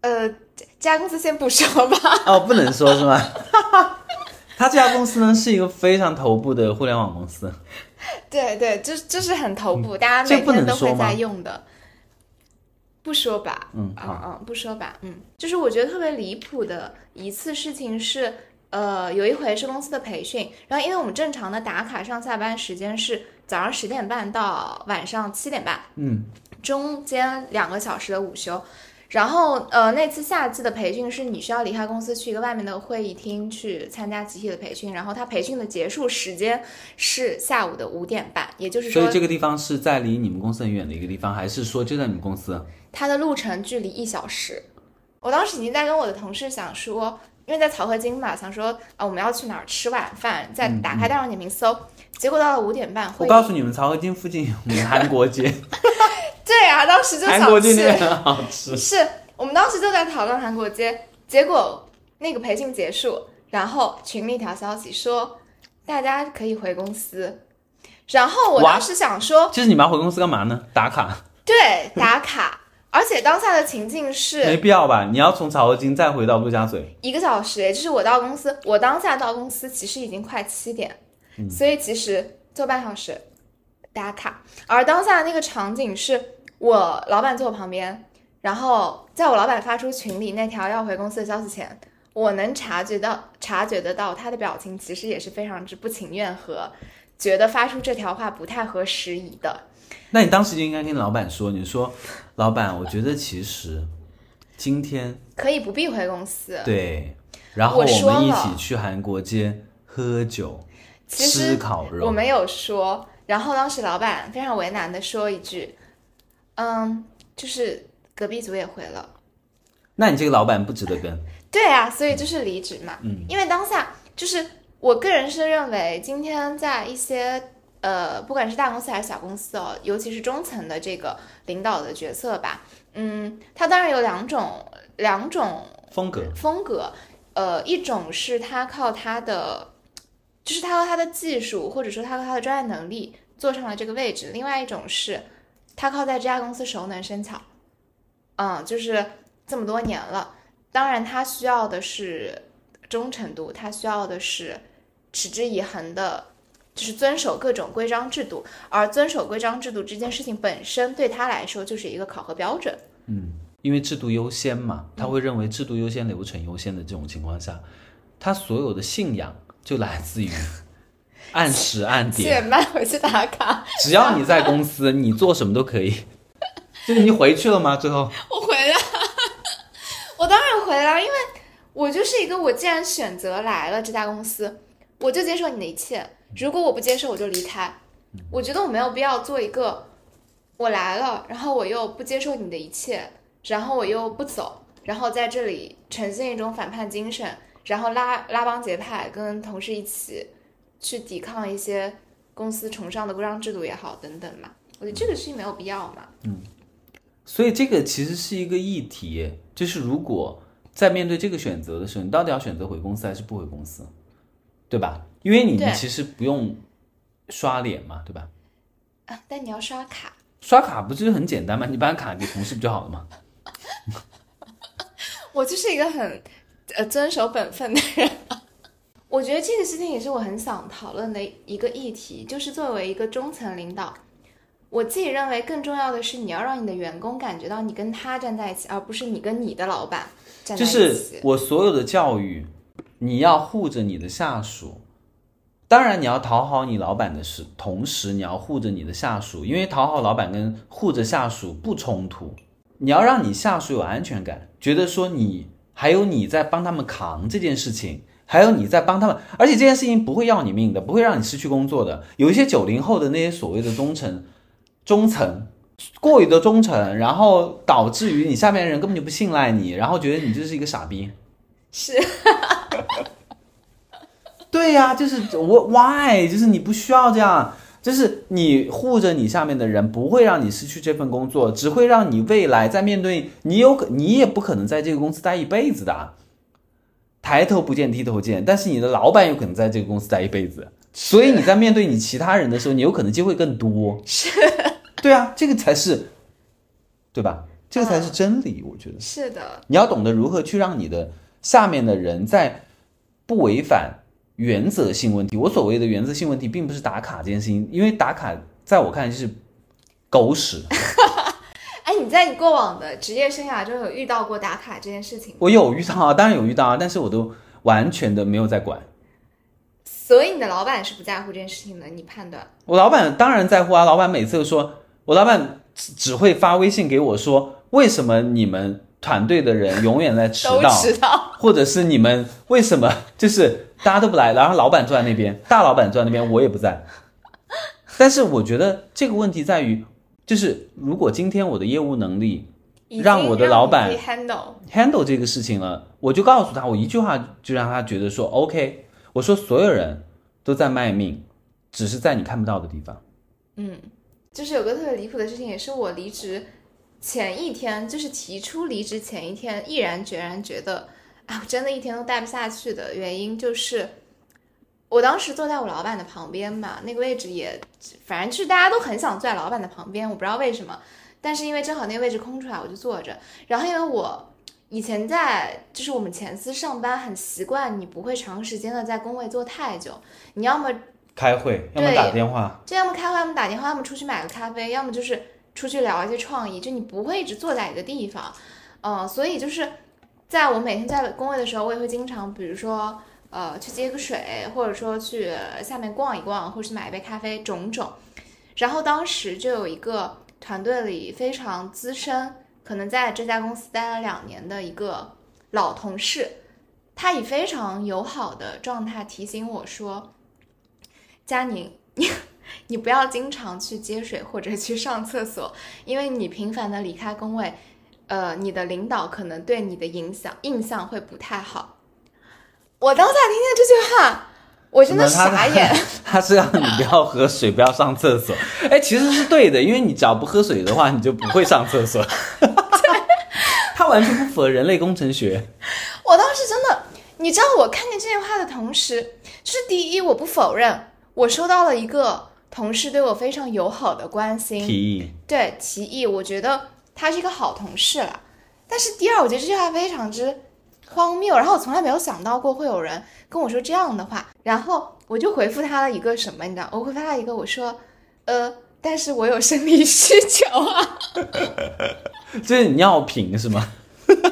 [SPEAKER 1] 呃，这家公司先不说吧。
[SPEAKER 2] 哦，不能说是吗？[LAUGHS] 他这家公司呢是一个非常头部的互联网公司。
[SPEAKER 1] 对对，就就是很头部，大家每天都会在用的。不说吧，
[SPEAKER 2] 嗯
[SPEAKER 1] 嗯嗯，不说吧，嗯，就是我觉得特别离谱的一次事情是。呃，有一回是公司的培训，然后因为我们正常的打卡上下班时间是早上十点半到晚上七点半，
[SPEAKER 2] 嗯，
[SPEAKER 1] 中间两个小时的午休，然后呃那次夏季的培训是你需要离开公司去一个外面的会议厅去参加集体的培训，然后他培训的结束时间是下午的五点半，也就是说，
[SPEAKER 2] 所以这个地方是在离你们公司很远的一个地方，还是说就在你们公司？
[SPEAKER 1] 它的路程距离一小时，我当时已经在跟我的同事想说。因为在漕河泾嘛，想说啊，我们要去哪儿吃晚饭，再打开大众点评搜，结果到了五点半，
[SPEAKER 2] 我告诉你们，曹河泾附近有 [LAUGHS] 韩国街。
[SPEAKER 1] 对对啊，当时就
[SPEAKER 2] 韩国。街很好吃。
[SPEAKER 1] 是我们当时就在讨论韩国街，结果那个培训结束，然后群里一条消息说大家可以回公司，然后我当时想说，
[SPEAKER 2] 就是你们要回公司干嘛呢？打卡？
[SPEAKER 1] 对，打卡，而且当下的情境是没
[SPEAKER 2] 必要吧？你要从曹河泾再回到陆家嘴，
[SPEAKER 1] 一个小时，也就是我到公司，我当下到公司其实已经快七点，所以其实坐半小时打卡，而当下的那个场景是我老板坐我旁边，然后在我老板发出群里那条要回公司的消息前，我能察觉到察觉得到他的表情其实也是非常之不情愿和觉得发出这条话不太合时宜的。
[SPEAKER 2] 那你当时就应该跟老板说，你说老板，我觉得其实今天
[SPEAKER 1] 可以不必回公司。
[SPEAKER 2] 对，然后我们一起去韩国街喝酒，
[SPEAKER 1] 其实。我没有说，然后当时老板非常为难的说一句，嗯，就是隔壁组也回了。
[SPEAKER 2] 那你这个老板不值得跟。
[SPEAKER 1] 对啊，所以就是离职嘛。
[SPEAKER 2] 嗯，
[SPEAKER 1] 因为当下就是我个人是认为，今天在一些呃，不管是大公司还是小公司哦，尤其是中层的这个领导的角色吧，嗯，他当然有两种两种
[SPEAKER 2] 风格，
[SPEAKER 1] 风格，呃，一种是他靠他的，就是他和他的技术，或者说他和他的专业能力坐上了这个位置；，另外一种是他靠在这家公司熟能生巧，嗯，就是这么多年了。当然，他需要的是忠诚度，他需要的是持之以恒的，就是遵守各种规章制度。而遵守规章制度这件事情本身，对他来说就是一个考核标准。
[SPEAKER 2] 嗯因为制度优先嘛，他会认为制度优先、流程优先的这种情况下，他所有的信仰就来自于 [LAUGHS] 按时按
[SPEAKER 1] 七
[SPEAKER 2] 点。
[SPEAKER 1] 点半回去打卡，
[SPEAKER 2] 只要你在公司，你做什么都可以。[LAUGHS] 就是你回去了吗？最后
[SPEAKER 1] 我回来，[LAUGHS] 我当然回来了，因为我就是一个，我既然选择来了这家公司，我就接受你的一切。如果我不接受，我就离开。我觉得我没有必要做一个，我来了，然后我又不接受你的一切，然后我又不走，然后在这里呈现一种反叛精神，然后拉拉帮结派，跟同事一起去抵抗一些公司崇尚的规章制度也好，等等嘛。我觉得这个事情没有必要嘛。
[SPEAKER 2] 嗯所以这个其实是一个议题，就是如果在面对这个选择的时候，你到底要选择回公司还是不回公司，对吧？因为你
[SPEAKER 1] 对
[SPEAKER 2] 其实不用刷脸嘛，对吧？
[SPEAKER 1] 啊，但你要刷卡。
[SPEAKER 2] 刷卡不就是很简单吗？你把卡给同事不就好了吗？[LAUGHS]
[SPEAKER 1] 我就是一个很呃遵守本分的人。[LAUGHS] 我觉得这个事情也是我很想讨论的一个议题，就是作为一个中层领导，我自己认为更重要的是你要让你的员工感觉到你跟他站在一起，而不是你跟你的老板站在
[SPEAKER 2] 就
[SPEAKER 1] 一起。
[SPEAKER 2] 是我所有的教育，你要护着你的下属。当然，你要讨好你老板的是，同时你要护着你的下属，因为讨好老板跟护着下属不冲突。你要让你下属有安全感，觉得说你还有你在帮他们扛这件事情，还有你在帮他们，而且这件事情不会要你命的，不会让你失去工作的。有一些九零后的那些所谓的忠诚、忠诚，过于的忠诚，然后导致于你下面的人根本就不信赖你，然后觉得你就是一个傻逼。
[SPEAKER 1] 是 [LAUGHS]
[SPEAKER 2] 对呀、就是我 why，就是你不需要这样，就是你护着你下面的人，不会让你失去这份工作，只会让你未来在面对你有可你也不可能在这个公司待一辈子的啊，抬头不见低头见，但是你的老板有可能在这个公司待一辈子，所以你在面对你其他人的时候，你有可能机会更多。
[SPEAKER 1] 是 [LAUGHS]
[SPEAKER 2] 对啊，这个才是，对吧？这个才是真理，我觉得。
[SPEAKER 1] 是的，
[SPEAKER 2] 你要懂得如何去让你的下面的人在不违反原则性问题。我所谓的原则性问题，并不是打卡这件事情，因为打卡在我看来就是狗屎。[LAUGHS]
[SPEAKER 1] 哎，你在你过往的职业生涯中有遇到过打卡这件事情吗？
[SPEAKER 2] 我有遇到啊，当然有遇到啊，但是我都完全的没有在管。
[SPEAKER 1] 所以你的老板是不在乎这件事情的，你判断？
[SPEAKER 2] 我老板当然在乎啊，老板每次都说，我老板只只会发微信给我说，为什么你们团队的人永远在迟到？
[SPEAKER 1] 迟到。
[SPEAKER 2] 或者是你们为什么就是大家都不来，然后老板坐在那边，大老板坐在那边，我也不在。但是我觉得这个问题在于，就是如果今天我的业务能力让我的老板
[SPEAKER 1] 让你
[SPEAKER 2] handle，handle 这个事情了，我就告诉他，我一句话就让他觉得说 OK。我说所有人都在卖命，只是在你看不到的地方。
[SPEAKER 1] 嗯，就是有个特别离谱的事情，也是我离职前一天，就是提出离职前一天，毅然决然觉得，哎，我真的一天都待不下去的原因就是，我当时坐在我老板的旁边嘛，那个位置也，反正就是大家都很想坐在老板的旁边，我不知道为什么，但是因为正好那个位置空出来，我就坐着。然后因为我以前在就是我们前司上班很习惯，你不会长时间的在工位坐太久，你要么。
[SPEAKER 2] 开会，要么打电话，
[SPEAKER 1] 就要么开会，要么打电话，要么出去买个咖啡，要么就是出去聊一些创意。就你不会一直坐在一个地方，嗯，所以就是在我每天在工位的时候，我也会经常，比如说呃去接个水，或者说去下面逛一逛，或者去买一杯咖啡，种种。然后当时就有一个团队里非常资深，可能在这家公司待了两年的一个老同事，他以非常友好的状态提醒我说。佳宁，你你不要经常去接水或者去上厕所，因为你频繁的离开工位，呃，你的领导可能对你的影响印象会不太好。我当下听见这句话，我真的傻眼。[LAUGHS] [LAUGHS]
[SPEAKER 2] 他是让你不要喝水，不要上厕所。哎，其实是对的，因为你只要不喝水的话，你就不会上厕所。[LAUGHS] 他完全不符合人类工程学。
[SPEAKER 1] 我当时真的，你知道，我看见这句话的同时，就是第一，我不否认。我收到了一个同事对我非常友好的关心
[SPEAKER 2] 提议，
[SPEAKER 1] 对提议，我觉得他是一个好同事了。但是第二，我觉得这句话非常之荒谬，然后我从来没有想到过会有人跟我说这样的话，然后我就回复他了一个什么，你知道？我回复他一个，我说，呃，但是我有生理需求啊，[LAUGHS]
[SPEAKER 2] 就是尿频是吗？[LAUGHS]
[SPEAKER 1] 我当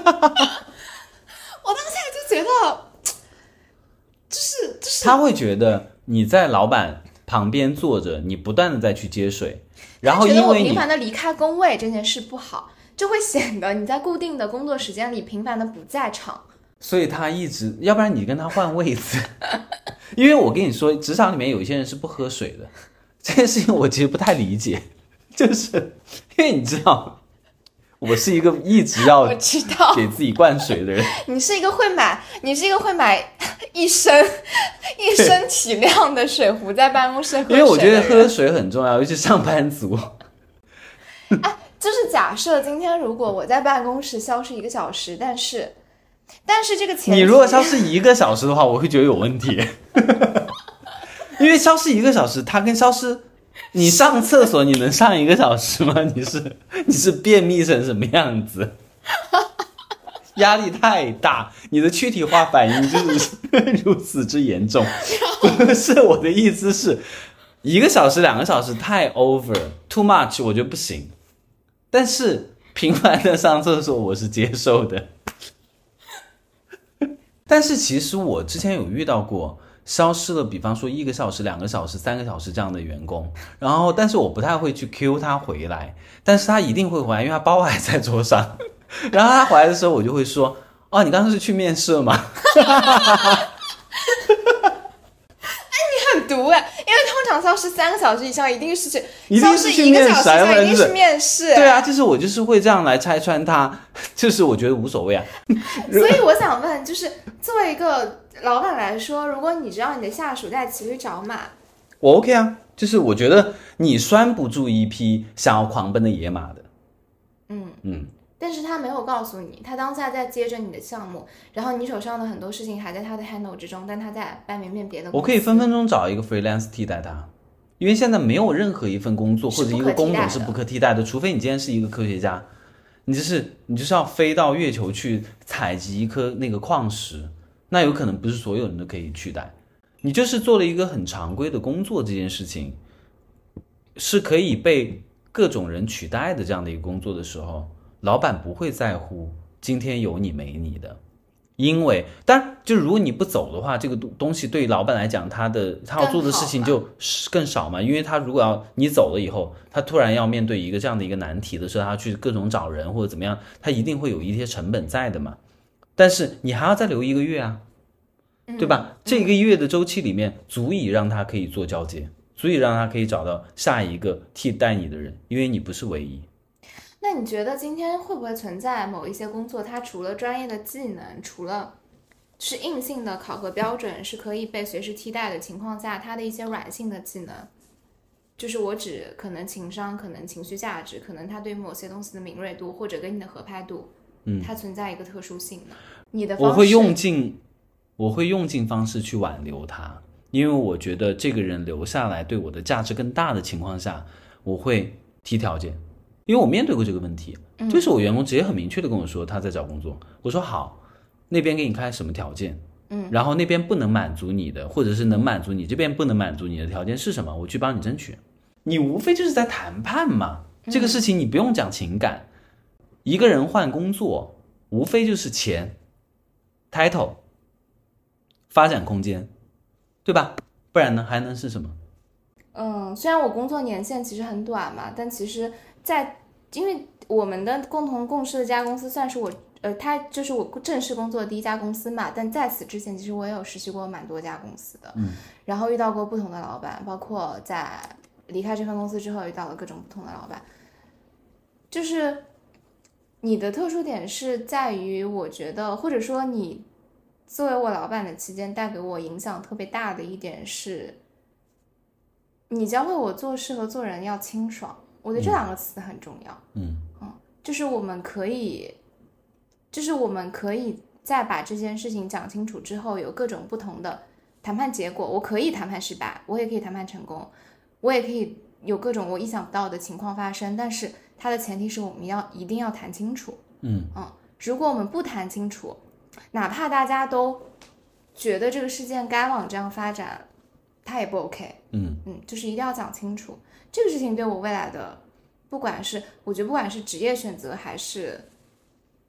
[SPEAKER 1] 下就觉得，就是就是
[SPEAKER 2] 他会觉得。你在老板旁边坐着，你不断的再去接水，然后因为
[SPEAKER 1] 频繁的离开工位这件事不好，就会显得你在固定的工作时间里频繁的不在场。
[SPEAKER 2] 所以他一直，要不然你跟他换位子，[LAUGHS] 因为我跟你说，职场里面有一些人是不喝水的，这件事情我其实不太理解，就是因为你知道。我是一个一直要 [LAUGHS]
[SPEAKER 1] 我知道
[SPEAKER 2] 给自己灌水的人。[LAUGHS]
[SPEAKER 1] 你是一个会买，你是一个会买一升 [LAUGHS] 一升体量的水壶在办公室喝。
[SPEAKER 2] 因为我觉得喝水很重要，尤其上班族。
[SPEAKER 1] 哎，就是假设今天如果我在办公室消失一个小时，但是但是这个钱，
[SPEAKER 2] 你如果消失一个小时的话，我会觉得有问题。因为消失一个小时，它跟消失。你上厕所你能上一个小时吗？你是 [LAUGHS] 你是便秘成什么样子？[LAUGHS] 压力太大，你的躯体化反应就是如此之严重。[LAUGHS] 不是我的意思是，一个小时两个小时太 over too much，我觉得不行。但是频繁的上厕所我是接受的。但是其实我之前有遇到过。消失了，比方说一个小时、两个小时、三个小时这样的员工，然后但是我不太会去 Q 他回来，但是他一定会回来，因为他包还在桌上。[LAUGHS] 然后他回来的时候，我就会说：“哦，你刚刚是去面试了吗？” [LAUGHS]
[SPEAKER 1] 很毒哎，因为通常消失三个小时以上，一定是去，
[SPEAKER 2] 一定是
[SPEAKER 1] 一个小
[SPEAKER 2] 时
[SPEAKER 1] 一定是面试。
[SPEAKER 2] 对啊，就是我就是会这样来拆穿他，就是我觉得无所谓啊。[LAUGHS]
[SPEAKER 1] 所以我想问，就是作为一个老板来说，如果你知道你的下属在骑驴找马，
[SPEAKER 2] 我 OK 啊，就是我觉得你拴不住一匹想要狂奔的野马的。
[SPEAKER 1] 嗯
[SPEAKER 2] 嗯。
[SPEAKER 1] 但是他没有告诉你，他当下在接着你的项目，然后你手上的很多事情还在他的 handle 之中，但他在外面面别的。
[SPEAKER 2] 我可以分分钟找一个 freelance 替代他，因为现在没有任何一份工作或者一个工种是不可替代的，除非你今天是一个科学家，你就是你就是要飞到月球去采集一颗那个矿石，那有可能不是所有人都可以取代。你就是做了一个很常规的工作，这件事情是可以被各种人取代的这样的一个工作的时候。老板不会在乎今天有你没你的，因为当然，就如果你不走的话，这个东东西对老板来讲，他的他要做的事情就更少嘛。因为他如果要你走了以后，他突然要面对一个这样的一个难题的时候，他去各种找人或者怎么样，他一定会有一些成本在的嘛。但是你还要再留一个月啊，对吧？这一个月的周期里面，足以让他可以做交接，足以让他可以找到下一个替代你的人，因为你不是唯一。
[SPEAKER 1] 那你觉得今天会不会存在某一些工作，它除了专业的技能，除了是硬性的考核标准是可以被随时替代的情况下，它的一些软性的技能就是我指可能情商，可能情绪价值，可能他对某些东西的敏锐度，或者跟你的合拍度，
[SPEAKER 2] 嗯，
[SPEAKER 1] 它存在一个特殊性嘛。你的
[SPEAKER 2] 我会用尽，我会用尽方式去挽留他，因为我觉得这个人留下来对我的价值更大的情况下，我会提条件，因为我面对过这个问题，就是我员工直接很明确的跟我说他在找工作，我说好，那边给你开什么条件，嗯，然后那边不能满足你的，或者是能满足你这边不能满足你的条件是什么，我去帮你争取，你无非就是在谈判嘛，这个事情你不用讲情感，一个人换工作无非就是钱。title、发展空间，对吧？不然呢，还能是什么？
[SPEAKER 1] 嗯，虽然我工作年限其实很短嘛，但其实在，因为我们的共同共事的这家公司算是我，呃，他就是我正式工作的第一家公司嘛。但在此之前，其实我也有实习过蛮多家公司的，
[SPEAKER 2] 嗯，
[SPEAKER 1] 然后遇到过不同的老板，包括在离开这份公司之后，遇到了各种不同的老板。就是你的特殊点是在于，我觉得，或者说你作为我老板的期间，带给我影响特别大的一点是。你教会我做事和做人要清爽，我觉得这两个词很重要。
[SPEAKER 2] 嗯
[SPEAKER 1] 就是我们可以，就是我们可以在把这件事情讲清楚之后，有各种不同的谈判结果。我可以谈判失败，我也可以谈判成功，我也可以有各种我意想不到的情况发生。但是它的前提是我们要一定要谈清楚。
[SPEAKER 2] 嗯
[SPEAKER 1] 嗯，如果我们不谈清楚，哪怕大家都觉得这个事件该往这样发展，它也不 OK。
[SPEAKER 2] 嗯
[SPEAKER 1] 嗯，就是一定要讲清楚这个事情对我未来的，不管是我觉得不管是职业选择还是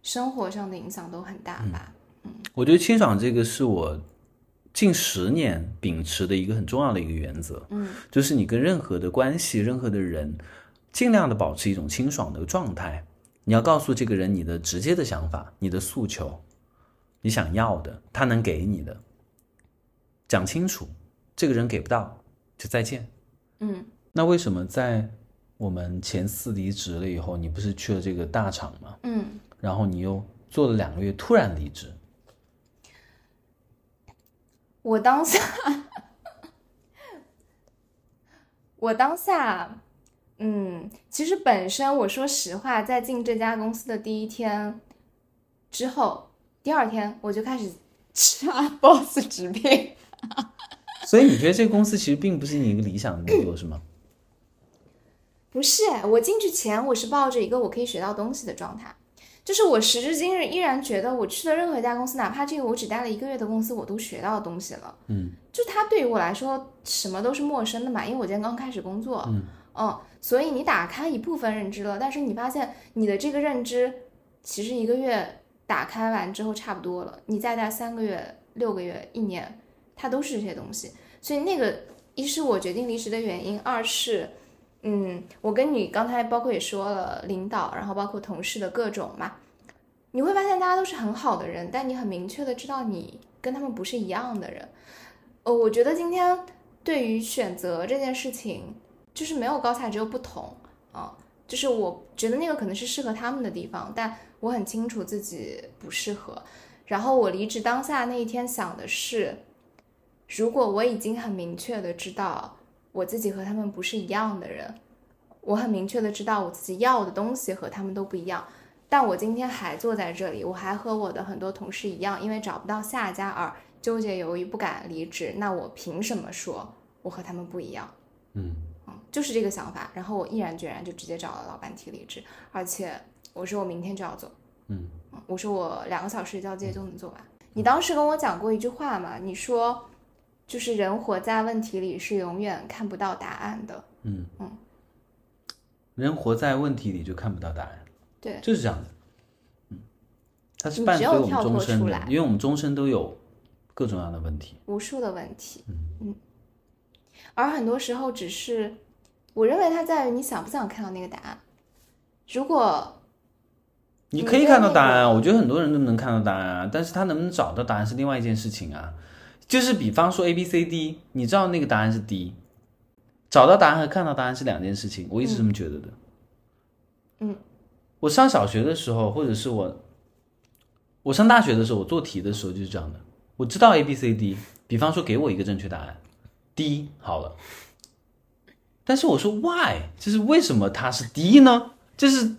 [SPEAKER 1] 生活上的影响都很大吧。
[SPEAKER 2] 嗯我觉得清爽这个是我近十年秉持的一个很重要的一个原则，
[SPEAKER 1] 嗯，
[SPEAKER 2] 就是你跟任何的关系、任何的人，尽量的保持一种清爽的状态。你要告诉这个人你的直接的想法、你的诉求、你想要的，他能给你的，讲清楚。这个人给不到，就再见。
[SPEAKER 1] 嗯
[SPEAKER 2] 那为什么在我们前四离职了以后，你不是去了这个大厂吗？
[SPEAKER 1] 嗯，
[SPEAKER 2] 然后你又做了两个月，突然离职。
[SPEAKER 1] 我当下，[LAUGHS] 我当下，嗯，其实本身我说实话，在进这家公司的第一天之后，第二天我就开始插 boss 直聘。
[SPEAKER 2] 所以你觉得这个公司其实并不是你一个理想的工作，是吗？
[SPEAKER 1] 不是，我进去前我是抱着一个我可以学到东西的状态，就是我时至今日依然觉得我去的任何一家公司，哪怕这个我只待了一个月的公司，我都学到东西了。
[SPEAKER 2] 嗯，
[SPEAKER 1] 就它对于我来说什么都是陌生的嘛，因为我今天刚开始工作。
[SPEAKER 2] 嗯嗯
[SPEAKER 1] 所以你打开一部分认知了，但是你发现你的这个认知其实一个月打开完之后差不多了，你再待三个月、六个月、一年，它都是这些东西。所以那个一是我决定离职的原因，二是，嗯，我跟你刚才包括也说了，领导，然后包括同事的各种嘛，你会发现大家都是很好的人，但你很明确的知道你跟他们不是一样的人。呃，我觉得今天对于选择这件事情，就是没有高下，只有不同啊。就是我觉得那个可能是适合他们的地方，但我很清楚自己不适合。然后我离职当下那一天想的是，如果我已经很明确的知道我自己和他们不是一样的人，我很明确的知道我自己要的东西和他们都不一样，但我今天还坐在这里，我还和我的很多同事一样，因为找不到下家而纠结犹豫不敢离职，那我凭什么说我和他们不一样？
[SPEAKER 2] 嗯
[SPEAKER 1] 嗯，就是这个想法。然后我毅然决然就直接找了老板提离职，而且我说我明天就要走。
[SPEAKER 2] 嗯
[SPEAKER 1] 嗯，我说我两个小时交接就能做完。你当时跟我讲过一句话嘛？你说，就是人活在问题里是永远看不到答案的。
[SPEAKER 2] 嗯
[SPEAKER 1] 嗯，
[SPEAKER 2] 人活在问题里就看不到答案，
[SPEAKER 1] 对，
[SPEAKER 2] 就是这样的。嗯，它是
[SPEAKER 1] 你
[SPEAKER 2] 伴随我们终身因为我们终身都有各种各样的问题。
[SPEAKER 1] 无数的问题。
[SPEAKER 2] 嗯
[SPEAKER 1] 而很多时候只是，我认为它在于你想不想看到那个答案。如果
[SPEAKER 2] 你可以看到答案啊，我觉得很多人都能看到答案啊，但是他能不能找到答案是另外一件事情啊。就是比方说 A B C D，你知道那个答案是 D，找到答案和看到答案是两件事情，我一直这么觉得的。
[SPEAKER 1] 嗯，
[SPEAKER 2] 我上小学的时候，或者是我我上大学的时候，我做题的时候就是这样的。我知道 A B C D，比方说给我一个正确答案，D 好了，但但是我说 why，就是为什么它是低呢？就是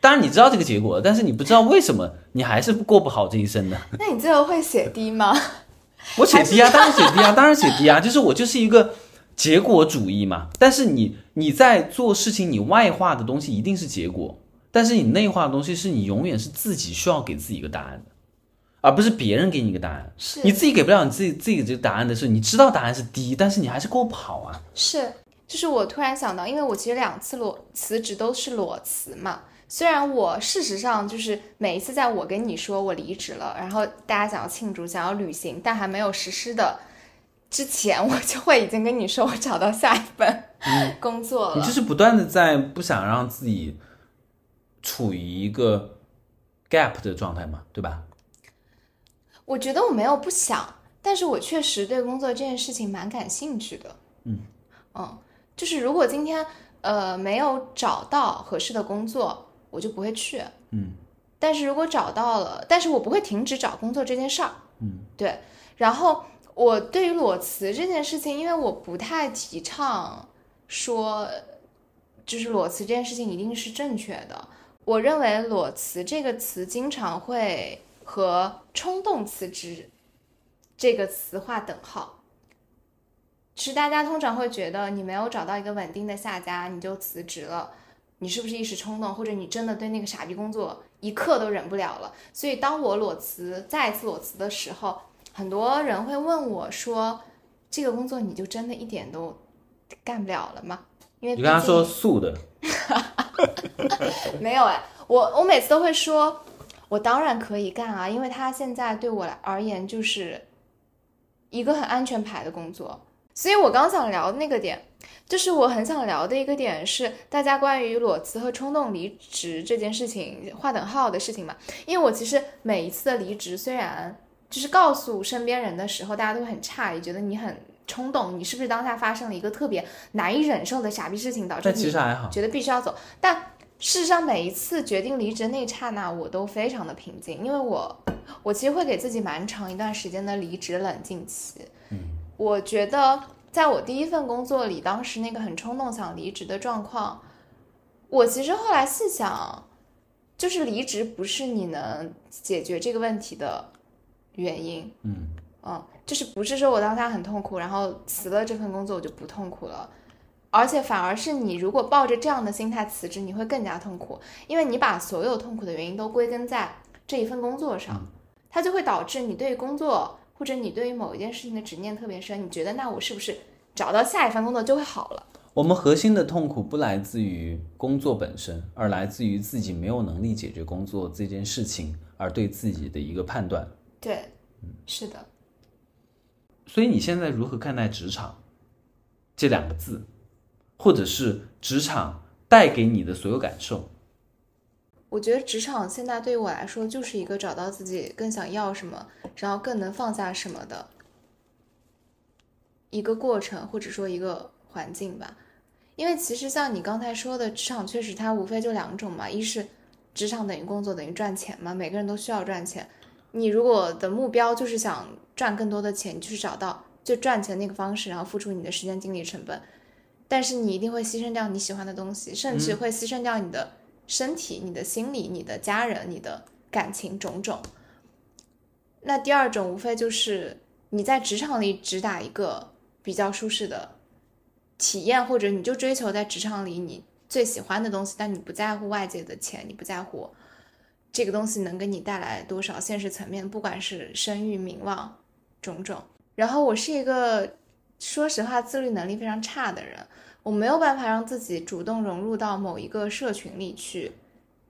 [SPEAKER 2] 当然你知道这个结果，但是你不知道为什么你还是过不好这一生的。
[SPEAKER 1] 那你最后会写低吗？[LAUGHS]
[SPEAKER 2] 我写低啊，当然写低啊，[LAUGHS] 当然写低啊，就是我就是一个结果主义嘛。但是你你在做事情，你外化的东西一定是结果，但是你内化的东西是你永远是自己需要给自己一个答案的，而不是别人给你一个答案。
[SPEAKER 1] 是
[SPEAKER 2] 你自己给不了你自己自己这个答案的时候，你知道答案是低，但是你还是过不好啊。
[SPEAKER 1] 是，就是我突然想到，因为我其实两次裸辞职都是裸辞嘛。虽然我事实上就是每一次在我跟你说我离职了，然后大家想要庆祝、想要旅行，但还没有实施的之前，[LAUGHS] 我就会已经跟你说我找到下一份工作了。
[SPEAKER 2] 你就是不断的在不想让自己处于一个 gap 的状态嘛，对吧？
[SPEAKER 1] 我觉得我没有不想，但是我确实对工作这件事情蛮感兴趣的。
[SPEAKER 2] 嗯
[SPEAKER 1] 嗯，就是如果今天呃没有找到合适的工作，我就不会去。
[SPEAKER 2] 嗯
[SPEAKER 1] 但是如果找到了，但是我不会停止找工作这件事儿。
[SPEAKER 2] 嗯，
[SPEAKER 1] 对。然后我对于裸辞这件事情，因为我不太提倡说，就是裸辞这件事情一定是正确的。我认为裸辞这个词经常会和冲动辞职这个词划等号。是大家通常会觉得你没有找到一个稳定的下家，你就辞职了，你是不是一时冲动，或者你真的对那个傻逼工作一刻都忍不了了？所以当我裸辞再次裸辞的时候，很多人会问我说：“这个工作你就真的一点都干不了了吗？”因为
[SPEAKER 2] 你跟他说素的，[LAUGHS]
[SPEAKER 1] 没有哎，我我每次都会说，我当然可以干啊，因为他现在对我来而言就是一个很安全牌的工作。所以我刚想聊的那个点，就是我很想聊的一个点是大家关于裸辞和冲动离职这件事情划等号的事情嘛。因为我其实每一次的离职，虽然就是告诉身边人的时候，大家都会很诧异，觉得你很冲动，你是不是当下发生了一个特别难以忍受的傻逼事情，导致
[SPEAKER 2] 但其
[SPEAKER 1] 你
[SPEAKER 2] 实还好。
[SPEAKER 1] 觉得必须要走。但事实上，每一次决定离职的那一刹那，我都非常的平静，因为我我其实会给自己蛮长一段时间的离职冷静期。
[SPEAKER 2] 嗯，
[SPEAKER 1] 我觉得在我第一份工作里，当时那个很冲动想离职的状况，我其实后来细想，就是离职不是你能解决这个问题的原因。
[SPEAKER 2] 嗯
[SPEAKER 1] 嗯，就是不是说我当下很痛苦，然后辞了这份工作我就不痛苦了，而且反而是你如果抱着这样的心态辞职，你会更加痛苦，因为你把所有痛苦的原因都归根在这一份工作上，它就会导致你对于工作或者你对于某一件事情的执念特别深，你觉得那我是不是找到下一份工作就会好了？
[SPEAKER 2] 我们核心的痛苦不来自于工作本身，而来自于自己没有能力解决工作这件事情，而对自己的一个判断。
[SPEAKER 1] 对，是的。
[SPEAKER 2] 所以你现在如何看待职场这两个字，或者是职场带给你的所有感受？
[SPEAKER 1] 我觉得职场现在对于我来说就是一个找到自己更想要什么，然后更能放下什么的一个过程，或者说一个环境吧。因为其实像你刚才说的，职场确实它无非就两种嘛，一是职场等于工作等于赚钱嘛，每个人都需要赚钱。你如果的目标就是想赚更多的钱，你就是找到最赚钱那个方式，然后付出你的时间、精力成本，但是你一定会牺牲掉你喜欢的东西，甚至会牺牲掉你的身体、你的心理、你的家人、你的感情种种。那第二种无非就是你在职场里只打一个比较舒适的体验，或者你就追求在职场里你最喜欢的东西，但你不在乎外界的钱，你不在乎这个东西能给你带来多少现实层面，不管是声誉、名望种种。然后我是一个说实话自律能力非常差的人，我没有办法让自己主动融入到某一个社群里去，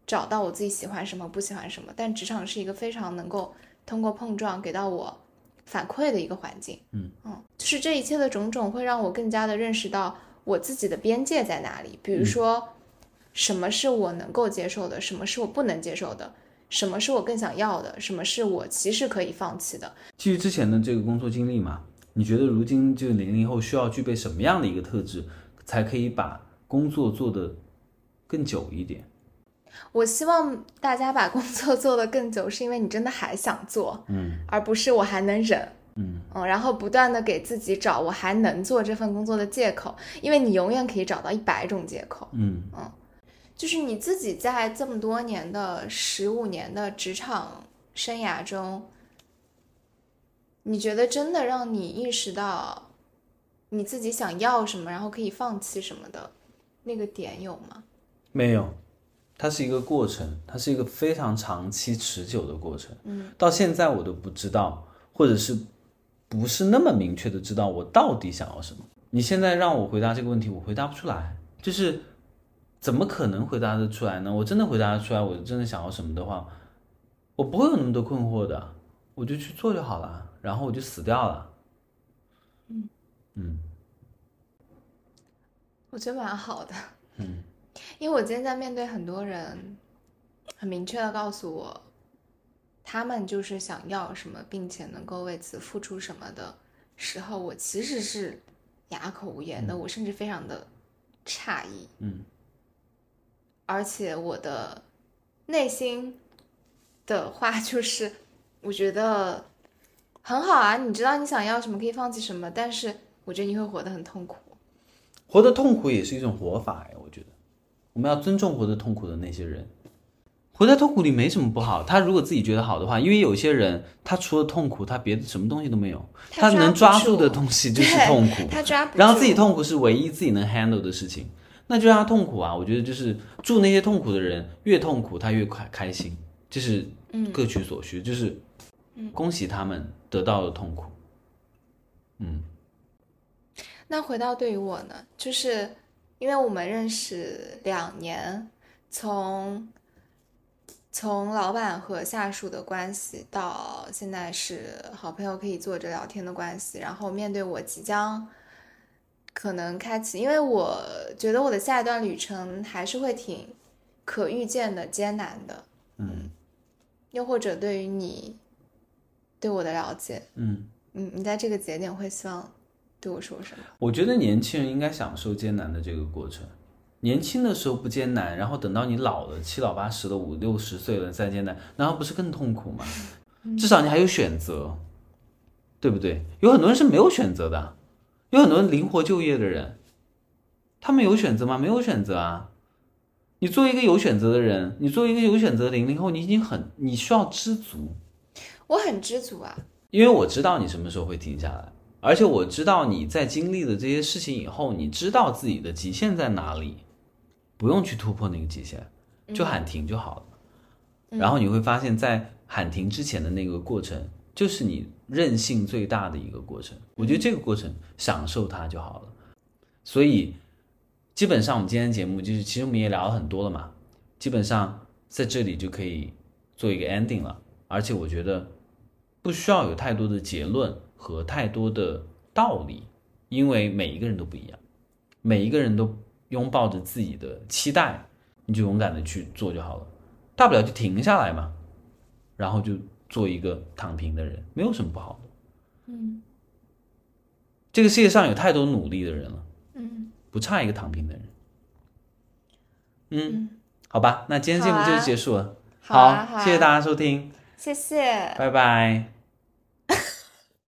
[SPEAKER 1] 找到我自己喜欢什么、不喜欢什么。但职场是一个非常能够通过碰撞给到我反馈的一个环境。
[SPEAKER 2] 嗯嗯
[SPEAKER 1] 就是这一切的种种会让我更加的认识到我自己的边界在哪里。比如说，什么是我能够接受的，什么是我不能接受的，什么是我更想要的，什么是我其实可以放弃的。
[SPEAKER 2] 基于之前的这个工作经历嘛，你觉得如今就零零后需要具备什么样的一个特质，才可以把工作做得更久一点？
[SPEAKER 1] 我希望大家把工作做得更久，是因为你真的还想做，
[SPEAKER 2] 嗯
[SPEAKER 1] 而不是我还能忍。
[SPEAKER 2] 嗯
[SPEAKER 1] 嗯，然后不断的给自己找我还能做这份工作的借口，因为你永远可以找到一百种借口。
[SPEAKER 2] 嗯
[SPEAKER 1] 就是你自己在这么多年的十五年的职场生涯中，你觉得真的让你意识到你自己想要什么，然后可以放弃什么的那个点有吗？
[SPEAKER 2] 没有，它是一个过程，它是一个非常长期持久的过程。嗯，到现在我都不知道，或者是不是那么明确的知道我到底想要什么。你现在让我回答这个问题，我回答不出来，就是怎么可能回答得出来呢？我真的回答得出来，我真的想要什么的话，我不会有那么多困惑的，我就去做就好了，然后我就死掉了。
[SPEAKER 1] 我觉得蛮好的，
[SPEAKER 2] 嗯，
[SPEAKER 1] 因为我今天在面对很多人，很明确的告诉我，他们就是想要什么，并且能够为此付出什么的时候，我其实是哑口无言的，我甚至非常的诧异，
[SPEAKER 2] 嗯，
[SPEAKER 1] 而且我的内心的话就是，我觉得很好啊，你知道你想要什么，可以放弃什么，但是我觉得你会活得很痛苦。
[SPEAKER 2] 活得痛苦也是一种活法呀，我觉得。我们要尊重活得痛苦的那些人。活在痛苦里没什么不好，他如果自己觉得好的话，因为有些人他除了痛苦，他别的什么东西都没有，他能抓住的东西就是痛苦，[LAUGHS]
[SPEAKER 1] 他抓不住，
[SPEAKER 2] 然后自己痛苦是唯一自己能 handle 的事情，那就让他痛苦啊。我觉得就是祝那些痛苦的人越痛苦他越快开心，就是各取所需，就是恭喜他们得到了痛苦。嗯
[SPEAKER 1] 那回到对于我呢，就是因为我们认识两年，从从老板和下属的关系到现在是好朋友可以坐着聊天的关系，然后面对我即将可能开启，因为我觉得我的下一段旅程还是会挺可预见的艰难的，
[SPEAKER 2] 嗯。
[SPEAKER 1] 又或者对于你对我的了解，
[SPEAKER 2] 嗯，
[SPEAKER 1] 嗯，你在这个节点会希望对我说什么？
[SPEAKER 2] 我觉得年轻人应该享受艰难的这个过程。年轻的时候不艰难，然后等到你老了，七老八十的五六十岁了再艰难，难道不是更痛苦吗？[LAUGHS] 至少你还有选择，对不对？有很多人是没有选择的，有很多人灵活就业的人，他们有选择吗？没有选择啊。你作为一个有选择的人，你作为一个有选择的零零后，你已经很，你需要知足，
[SPEAKER 1] 我很知足啊，
[SPEAKER 2] 因为我知道你什么时候会停下来，而且我知道你在经历了这些事情以后，你知道自己的极限在哪里，不用去突破那个极限，就喊停就好了。然后你会发现在喊停之前的那个过程，就是你韧性最大的一个过程。我觉得这个过程享受它就好了。所以基本上我们今天节目就是，其实我们也聊了很多了嘛，基本上在这里就可以做一个 ending 了。而且我觉得不需要有太多的结论和太多的道理，因为每一个人都不一样，每一个人都拥抱着自己的期待，你就勇敢的去做就好了，大不了就停下来嘛，然后就做一个躺平的人，没有什么不好的。
[SPEAKER 1] 嗯
[SPEAKER 2] 这个世界上有太多努力的人了，
[SPEAKER 1] 嗯
[SPEAKER 2] 不差一个躺平的人。嗯，
[SPEAKER 1] 嗯，
[SPEAKER 2] 好吧，那今天节目就结束了。
[SPEAKER 1] 好啊好啊
[SPEAKER 2] 谢谢大家收听，
[SPEAKER 1] 谢谢。
[SPEAKER 2] 拜拜。